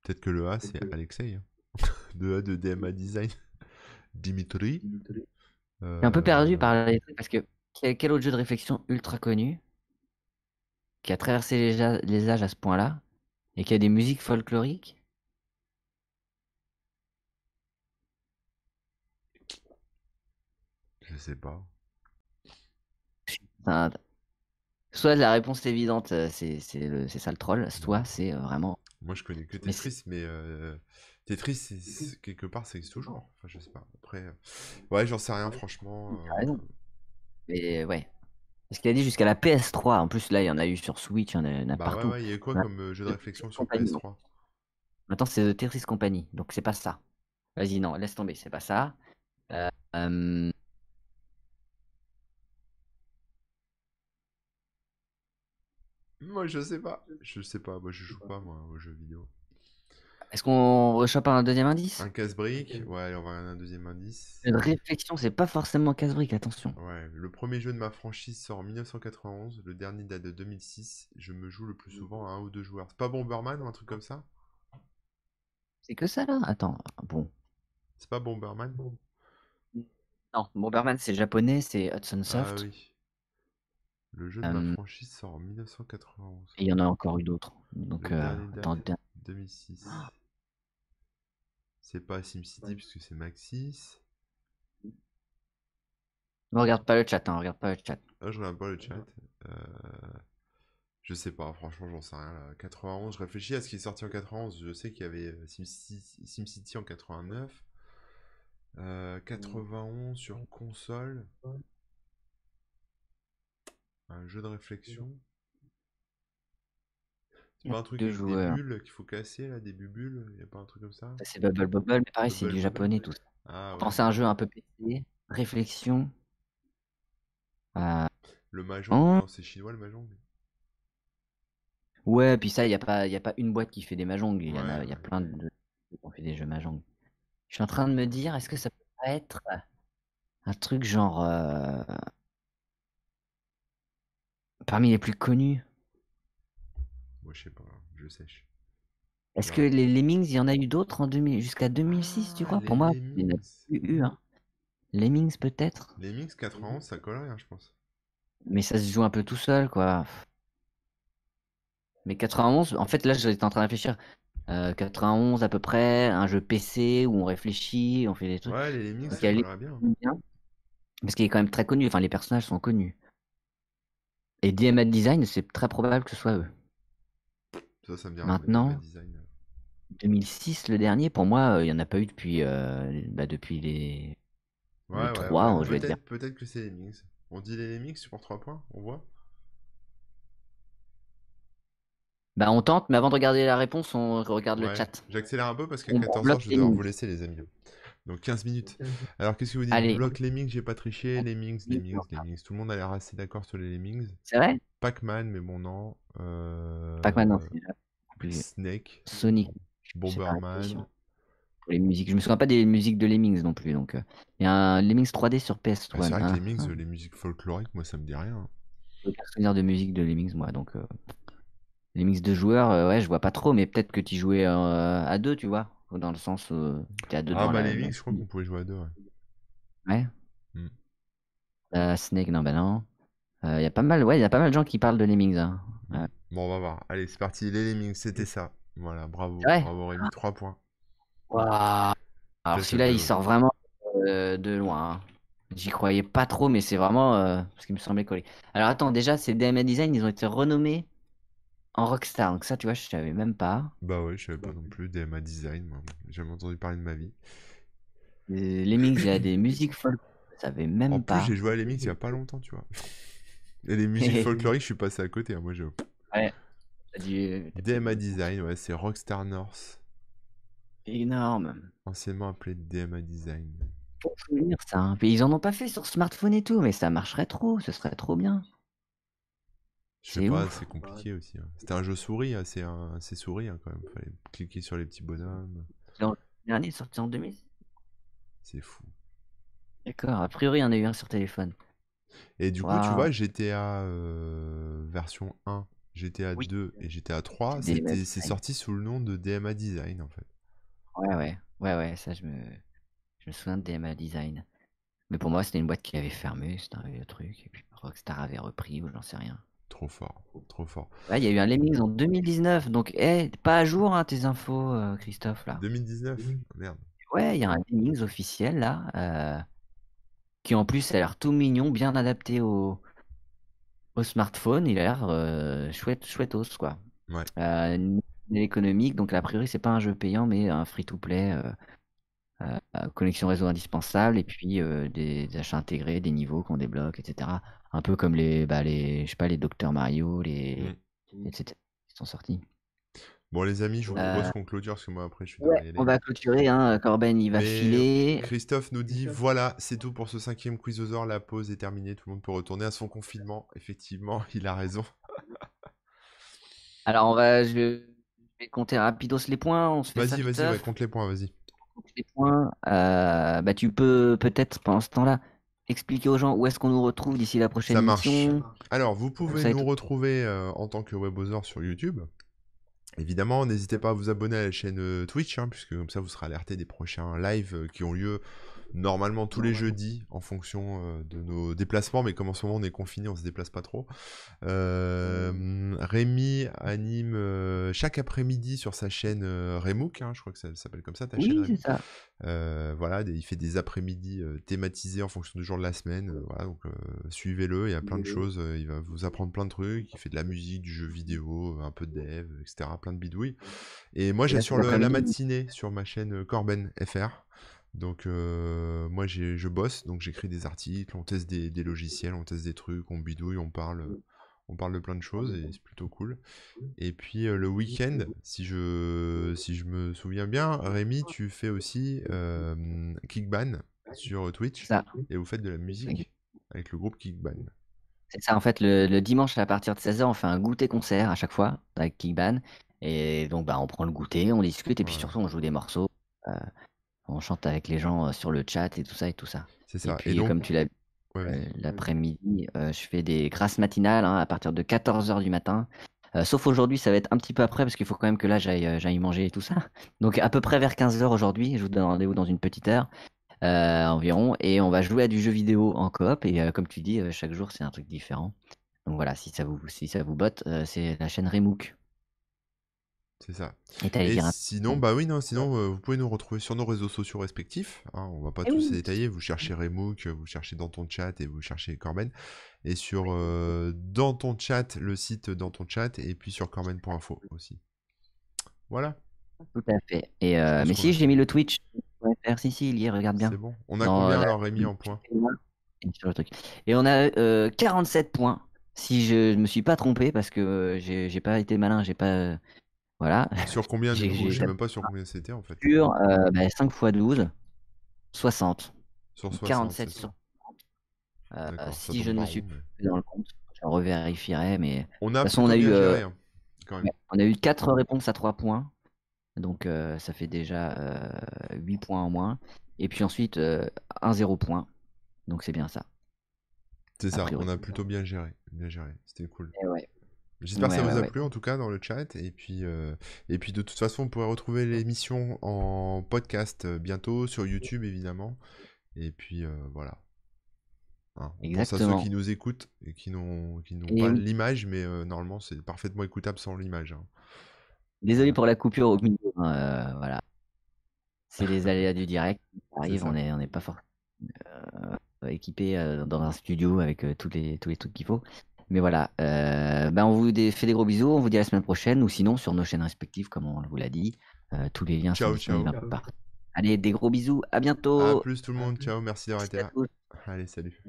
Speaker 2: Peut-être que le A c'est Alexei. hein. Le A de DMA Design. Dimitri.
Speaker 1: Je suis un peu perdu
Speaker 2: Euh,
Speaker 1: par les trucs parce que quel, quel autre jeu de réflexion ultra connu qui a traversé les âges à ce point-là et qui a des musiques folkloriques?
Speaker 2: Je sais pas.
Speaker 1: Soit la réponse évidente, euh, c'est le- c'est ça le troll, soit c'est euh, vraiment.
Speaker 2: Moi, je connais que
Speaker 1: Mais
Speaker 2: Tetris, mais euh, Tetris, quelque part, ça existe toujours. Enfin, je sais pas. Après, ouais, j'en sais rien, franchement. Euh,
Speaker 1: raison. Mais ouais. Parce qu'il a dit jusqu'à la PS3. En plus, là, il y en a eu sur Switch, il y en a, il y en a
Speaker 2: Bah
Speaker 1: partout.
Speaker 2: ouais, il y a eu quoi comme jeu de réflexion sur
Speaker 1: Compagnie, non.
Speaker 2: PS3?
Speaker 1: Maintenant, c'est The Tetris Company, donc c'est pas ça. Vas-y, non, laisse tomber, c'est pas ça. Euh, euh,
Speaker 2: Moi, je sais pas. Je sais pas. Moi, je joue pas, moi, aux jeux vidéo.
Speaker 1: Est-ce qu'on rechoppe un deuxième indice?
Speaker 2: Un casse-brique? Ouais, allez, on va regarder un deuxième indice.
Speaker 1: De réflexion, c'est pas forcément casse-brique, attention.
Speaker 2: Ouais, le premier jeu de ma franchise sort en 1991, le dernier date de 2006. Je me joue le plus souvent à un ou deux joueurs. C'est pas Bomberman ou un truc comme ça?
Speaker 1: C'est que ça là? Attends, bon.
Speaker 2: C'est pas Bomberman?
Speaker 1: Non, Bomberman c'est japonais, c'est Hudson
Speaker 2: Ah
Speaker 1: Soft.
Speaker 2: oui. Le jeu de
Speaker 1: Euh,
Speaker 2: franchise sort en 1991.
Speaker 1: Et il y en a encore eu d'autres. Donc,
Speaker 2: Le
Speaker 1: euh, attends,
Speaker 2: 2006. C'est pas SimCity puisque c'est Maxis.
Speaker 1: Ne regarde pas le chat, hein, regarde pas le chat.
Speaker 2: Ah, je regarde pas le chat. Euh, Je sais pas, franchement, j'en sais rien. Là. 91, je réfléchis à ce qui est sorti en 91. Je sais qu'il y avait euh, SimCity, SimCity en 89. Euh, 91 sur console. Un jeu de réflexion. C'est pas un truc
Speaker 1: Deux
Speaker 2: avec des
Speaker 1: joueurs.
Speaker 2: bulles qu'il faut casser là, des bubules Y a pas un truc comme ça?
Speaker 1: Ça, C'est Bubble Bubble, mais pareil, c'est
Speaker 2: Bubble
Speaker 1: du
Speaker 2: Bubble.
Speaker 1: japonais tout ça.
Speaker 2: Ah ouais.
Speaker 1: Pensez à un jeu un peu PC, réflexion. Euh,
Speaker 2: Le Mahjong,
Speaker 1: Oh.
Speaker 2: non, c'est chinois le Mahjong
Speaker 1: Ouais, puis ça, il n'y a, pas- y a pas une boîte qui fait des Mahjong. Il y, en a,
Speaker 2: Ouais,
Speaker 1: y a
Speaker 2: ouais.
Speaker 1: plein de de- qui ont fait des jeux Mahjong. Je suis en train de me dire, est-ce que ça peut pas être un truc genre. euh, parmi les plus connus
Speaker 2: Moi, je sais pas, je sèche.
Speaker 1: Est-ce
Speaker 2: Ouais.
Speaker 1: que les Lemmings, il y en a eu d'autres en 2000 jusqu'à 2006, tu
Speaker 2: Ah,
Speaker 1: crois? Pour moi, il y en a
Speaker 2: Lemmings.
Speaker 1: plus eu. Hein. Lemmings, peut-être?
Speaker 2: Les Mix 91, ça collerait, hein, je pense.
Speaker 1: Mais ça se joue un peu tout seul, quoi. Mais 91, en fait, là, j'étais en train de réfléchir. Euh, 91 à peu près, un jeu PC où on réfléchit, on fait des trucs.
Speaker 2: Ouais, les Lemmings, ça bien.
Speaker 1: Parce qu'il est quand même très connu, enfin les personnages sont connus. Et DMA Design, c'est très probable que ce soit eux.
Speaker 2: Ça, ça me dit
Speaker 1: Maintenant-
Speaker 2: Dema Design.
Speaker 1: 2006, le dernier, pour moi, euh, il n'y en a pas eu depuis, euh, bah, depuis les.
Speaker 2: Ouais, ouais,
Speaker 1: trois,
Speaker 2: ouais.
Speaker 1: je vais dire.
Speaker 2: Peut-être que c'est les Lemmings. On dit les Lemmings pour 3 points, on voit
Speaker 1: Bah, on tente, mais avant de regarder la réponse, on regarde le chat.
Speaker 2: J'accélère un peu parce qu'à
Speaker 1: On
Speaker 2: 14h,
Speaker 1: bloque
Speaker 2: je
Speaker 1: Lemmings.
Speaker 2: vous laisser, les amis. Donc 15 minutes. Alors, qu'est-ce que vous dites?
Speaker 1: Allez.
Speaker 2: Bloc Lemmings, j'ai pas triché. Lemmings, Lemmings, Lemmings. Tout le monde a l'air assez d'accord sur les Lemmings.
Speaker 1: C'est vrai?
Speaker 2: Pac-Man, mais bon, non. Euh...
Speaker 1: Pac-Man, non, c'est.
Speaker 2: Snake,
Speaker 1: Sonic.
Speaker 2: Bomberman.
Speaker 1: Pour les musiques. Je me souviens pas des musiques de Lemmings non plus. Donc, euh, il y a un Lemmings 3D sur PS1.
Speaker 2: Ah, c'est vrai que
Speaker 1: hein,
Speaker 2: les Lemmings,
Speaker 1: hein.
Speaker 2: les musiques folkloriques, moi, ça me dit rien.
Speaker 1: J'ai aucun souvenir de musique de Lemmings, moi. Donc, euh, Lemmings de joueurs, euh, ouais, je vois pas trop, mais peut-être que tu jouais euh, à deux, tu vois. Dans le sens où tu à deux
Speaker 2: Ah,
Speaker 1: dans
Speaker 2: bah,
Speaker 1: la-
Speaker 2: les Lemmings, je crois qu'on pouvait jouer à deux, ouais.
Speaker 1: Ouais.
Speaker 2: Hmm.
Speaker 1: Euh, Snake, non, bah non. Il y a pas mal, ouais, il y a pas mal de gens qui parlent de Lemmings. Hein.
Speaker 2: Bon, on va voir. Allez, c'est parti. Les Lemmings, c'était ça. Voilà, bravo.
Speaker 1: Vrai
Speaker 2: Bravo, Rémi. 3 points.
Speaker 1: Waouh. Alors celui-là,
Speaker 2: que-
Speaker 1: il sort vraiment euh, de loin. hein. J'y croyais pas trop, mais c'est vraiment euh, ce qui me semblait coller. Alors attends, déjà, ces DMA Design, ils ont été renommés en Rockstar. Donc ça, tu vois, je savais même pas.
Speaker 2: Bah ouais, je savais pas non plus. DMA Design, moi. J'ai jamais entendu parler de ma vie.
Speaker 1: Les Lemmings, il y a des musiques folk. Je savais même
Speaker 2: En
Speaker 1: pas.
Speaker 2: plus, j'ai joué à Lemmings il y a pas longtemps, tu vois. Et les musiques folkloriques, je suis passé à côté. hein. Moi, je...
Speaker 1: T'as dû-
Speaker 2: DMA Design, ouais, c'est Rockstar North,
Speaker 1: Énorme.
Speaker 2: anciennement appelé DMA Design.
Speaker 1: Faut souvenir ça. hein. Puis ils en ont pas fait sur smartphone et tout, mais ça marcherait trop. Ce serait trop bien.
Speaker 2: Je sais pas, c'est compliqué aussi. hein. C'était un jeu souris, assez, un- assez souris hein, quand même. Fallait cliquer sur les petits bonhommes.
Speaker 1: Le dernier sorti en 2000.
Speaker 2: C'est fou.
Speaker 1: D'accord. A priori, il y en a eu un sur téléphone.
Speaker 2: Et du coup, tu vois, GTA euh, version 1, GTA
Speaker 1: Oui.
Speaker 2: 2 et GTA 3,
Speaker 1: C'est
Speaker 2: sorti sous le nom de DMA Design en fait.
Speaker 1: Ouais, ouais, ouais, ouais, ça je me, je me souviens de DMA Design. Mais pour moi, c'était une boîte qui avait fermé, c'était un vieux truc, et puis Rockstar avait repris, ou j'en sais rien.
Speaker 2: Trop fort, trop fort.
Speaker 1: Ouais, il y a eu un Lemmings en 2019, donc, eh, pas à jour hein, tes infos, euh, Christophe, là.
Speaker 2: 2019 Merde.
Speaker 1: Ouais, il y a un Lemmings officiel, là, euh, qui en plus a l'air tout mignon, bien adapté au, au smartphone, il a l'air euh, chouette, chouettos, quoi.
Speaker 2: Ouais.
Speaker 1: Euh, économique, donc a priori, c'est pas un jeu payant, mais un free-to-play. euh, euh, euh, connexion réseau indispensable et puis euh, des, des achats intégrés, des niveaux qu'on débloque, etc. Un peu comme les, bah, les, je sais pas, les Docteur Mario, les,
Speaker 2: Mm.
Speaker 1: etc. qui sont sortis.
Speaker 2: Bon, les amis, je vous propose
Speaker 1: Euh,
Speaker 2: qu'on clôture parce que moi après je suis
Speaker 1: Ouais, on va clôturer, hein. Corben il va
Speaker 2: Mais,
Speaker 1: filer.
Speaker 2: Christophe nous dit voilà, c'est tout pour ce cinquième Quizosaur. La pause est terminée. Tout le monde peut retourner à son confinement. Effectivement, il a raison.
Speaker 1: Alors on va, je vais compter rapidos les points. On se fait ça
Speaker 2: Vas-y, vas-y, ouais, compte les points, vas-y.
Speaker 1: compte les points. Euh, bah tu peux peut-être pendant ce temps-là expliquer aux gens où est-ce qu'on nous retrouve d'ici la prochaine
Speaker 2: Ça marche.
Speaker 1: émission.
Speaker 2: Alors, vous pouvez nous
Speaker 1: être-
Speaker 2: retrouver euh, en tant que webosaur sur YouTube. Évidemment, n'hésitez pas à vous abonner à la chaîne euh, Twitch, hein, puisque comme ça vous serez alerté des prochains lives euh, qui ont lieu normalement tous les jeudis en fonction euh, de nos déplacements, mais comme en ce moment on est confiné, on se déplace pas trop. Euh, Rémi anime euh, chaque après-midi sur sa chaîne Remook, hein, je crois que ça, s'appelle comme ça ta chaîne.
Speaker 1: Oui, c'est ça.
Speaker 2: voilà, il fait des après-midi thématisés en fonction du jour de la semaine. voilà, donc suivez-le, il y a plein de choses, il va vous apprendre plein de trucs. Il fait de la musique, du jeu vidéo, un peu de dev, etc. Plein de bidouilles. Et moi j'assure la matinée sur ma chaîne Corben FR. Donc euh, moi je bosse, donc j'écris des articles, on teste des, logiciels, on teste des trucs, on bidouille, on parle, on parle de plein de choses et c'est plutôt cool. Et puis euh, le week-end, si je, si je me souviens bien, Rémi, tu fais aussi euh, Kickban sur Twitch et vous faites de la musique avec le groupe Kickban.
Speaker 1: C'est ça, en fait, le, dimanche à partir de 16h, on fait un goûter concert à chaque fois avec Kickban. Et donc, bah, on prend le goûter, on discute, et puis surtout, on joue des morceaux. On chante avec les gens sur le chat et tout ça et tout ça.
Speaker 2: C'est ça.
Speaker 1: Et puis, comme tu l'as vu, euh, l'après-midi, je fais des grâces matinales hein, à partir de 14h du matin. sauf aujourd'hui, ça va être un petit peu après parce qu'il faut quand même que là j'aille manger et tout ça. Donc à peu près vers 15h aujourd'hui, je vous donne rendez-vous dans une petite heure environ et on va jouer à du jeu vidéo en coop et comme tu dis, chaque jour c'est un truc différent. Donc voilà, si ça vous, si ça vous botte, c'est la chaîne Remook.
Speaker 2: C'est ça. Et sinon, bah oui, non, sinon, euh, vous pouvez nous retrouver sur nos réseaux sociaux respectifs. Hein, on va pas eh tous les détailler. Vous cherchez Remook, vous cherchez dans ton chat et vous cherchez Corben. Et sur euh, dans ton chat, le site dans ton chat, et puis sur corben.info aussi. Voilà.
Speaker 1: Tout à fait. Et euh, mais si, j'ai mis le Twitch. Si, si, il y est, regarde bien.
Speaker 2: C'est bon. On a combien alors, Rémi, en points
Speaker 1: Et on a 47 points. Si je ne me suis pas trompé, parce que j'ai pas été malin, j'ai pas voilà.
Speaker 2: Sur combien du coup Je sais même pas sur combien c'était en fait.
Speaker 1: Sur 5 x 12, 60.
Speaker 2: Sur 60.
Speaker 1: 47 sur euh, si je ne me suis plus dans le compte, je revérifierai, mais
Speaker 2: on a, façon, on a eu, euh,
Speaker 1: hein, on a eu 4 réponses à 3 points, donc euh, ça fait déjà 8 points en moins, et puis ensuite 1 0 point, donc c'est bien ça.
Speaker 2: C'est ça, on a plutôt bien géré, bien géré, c'était cool.
Speaker 1: Et ouais.
Speaker 2: J'espère que ça vous a plu en tout cas dans le chat. Et puis, euh, et puis de toute façon, vous pourrez retrouver l'émission en podcast euh, bientôt sur YouTube évidemment. Et puis euh, voilà. Hein, on pense à ceux qui nous écoutent et qui n'ont pas l'image, mais normalement c'est parfaitement écoutable sans l'image. Hein.
Speaker 1: Désolé pour la coupure au milieu. Hein, voilà. C'est les aléas du direct. arrive, on n'est on est pas fort équipé dans un studio avec tous, les, tous les trucs qu'il faut. Mais voilà, euh, ben on vous fait des gros bisous, on vous dit à la semaine prochaine, ou sinon sur nos chaînes respectives, comme on vous l'a dit. Euh, tous les liens
Speaker 2: sont disponibles un peu
Speaker 1: partout. Allez, des gros bisous, à bientôt.
Speaker 2: À plus tout le monde, ciao, merci d'avoir été là. Allez, salut.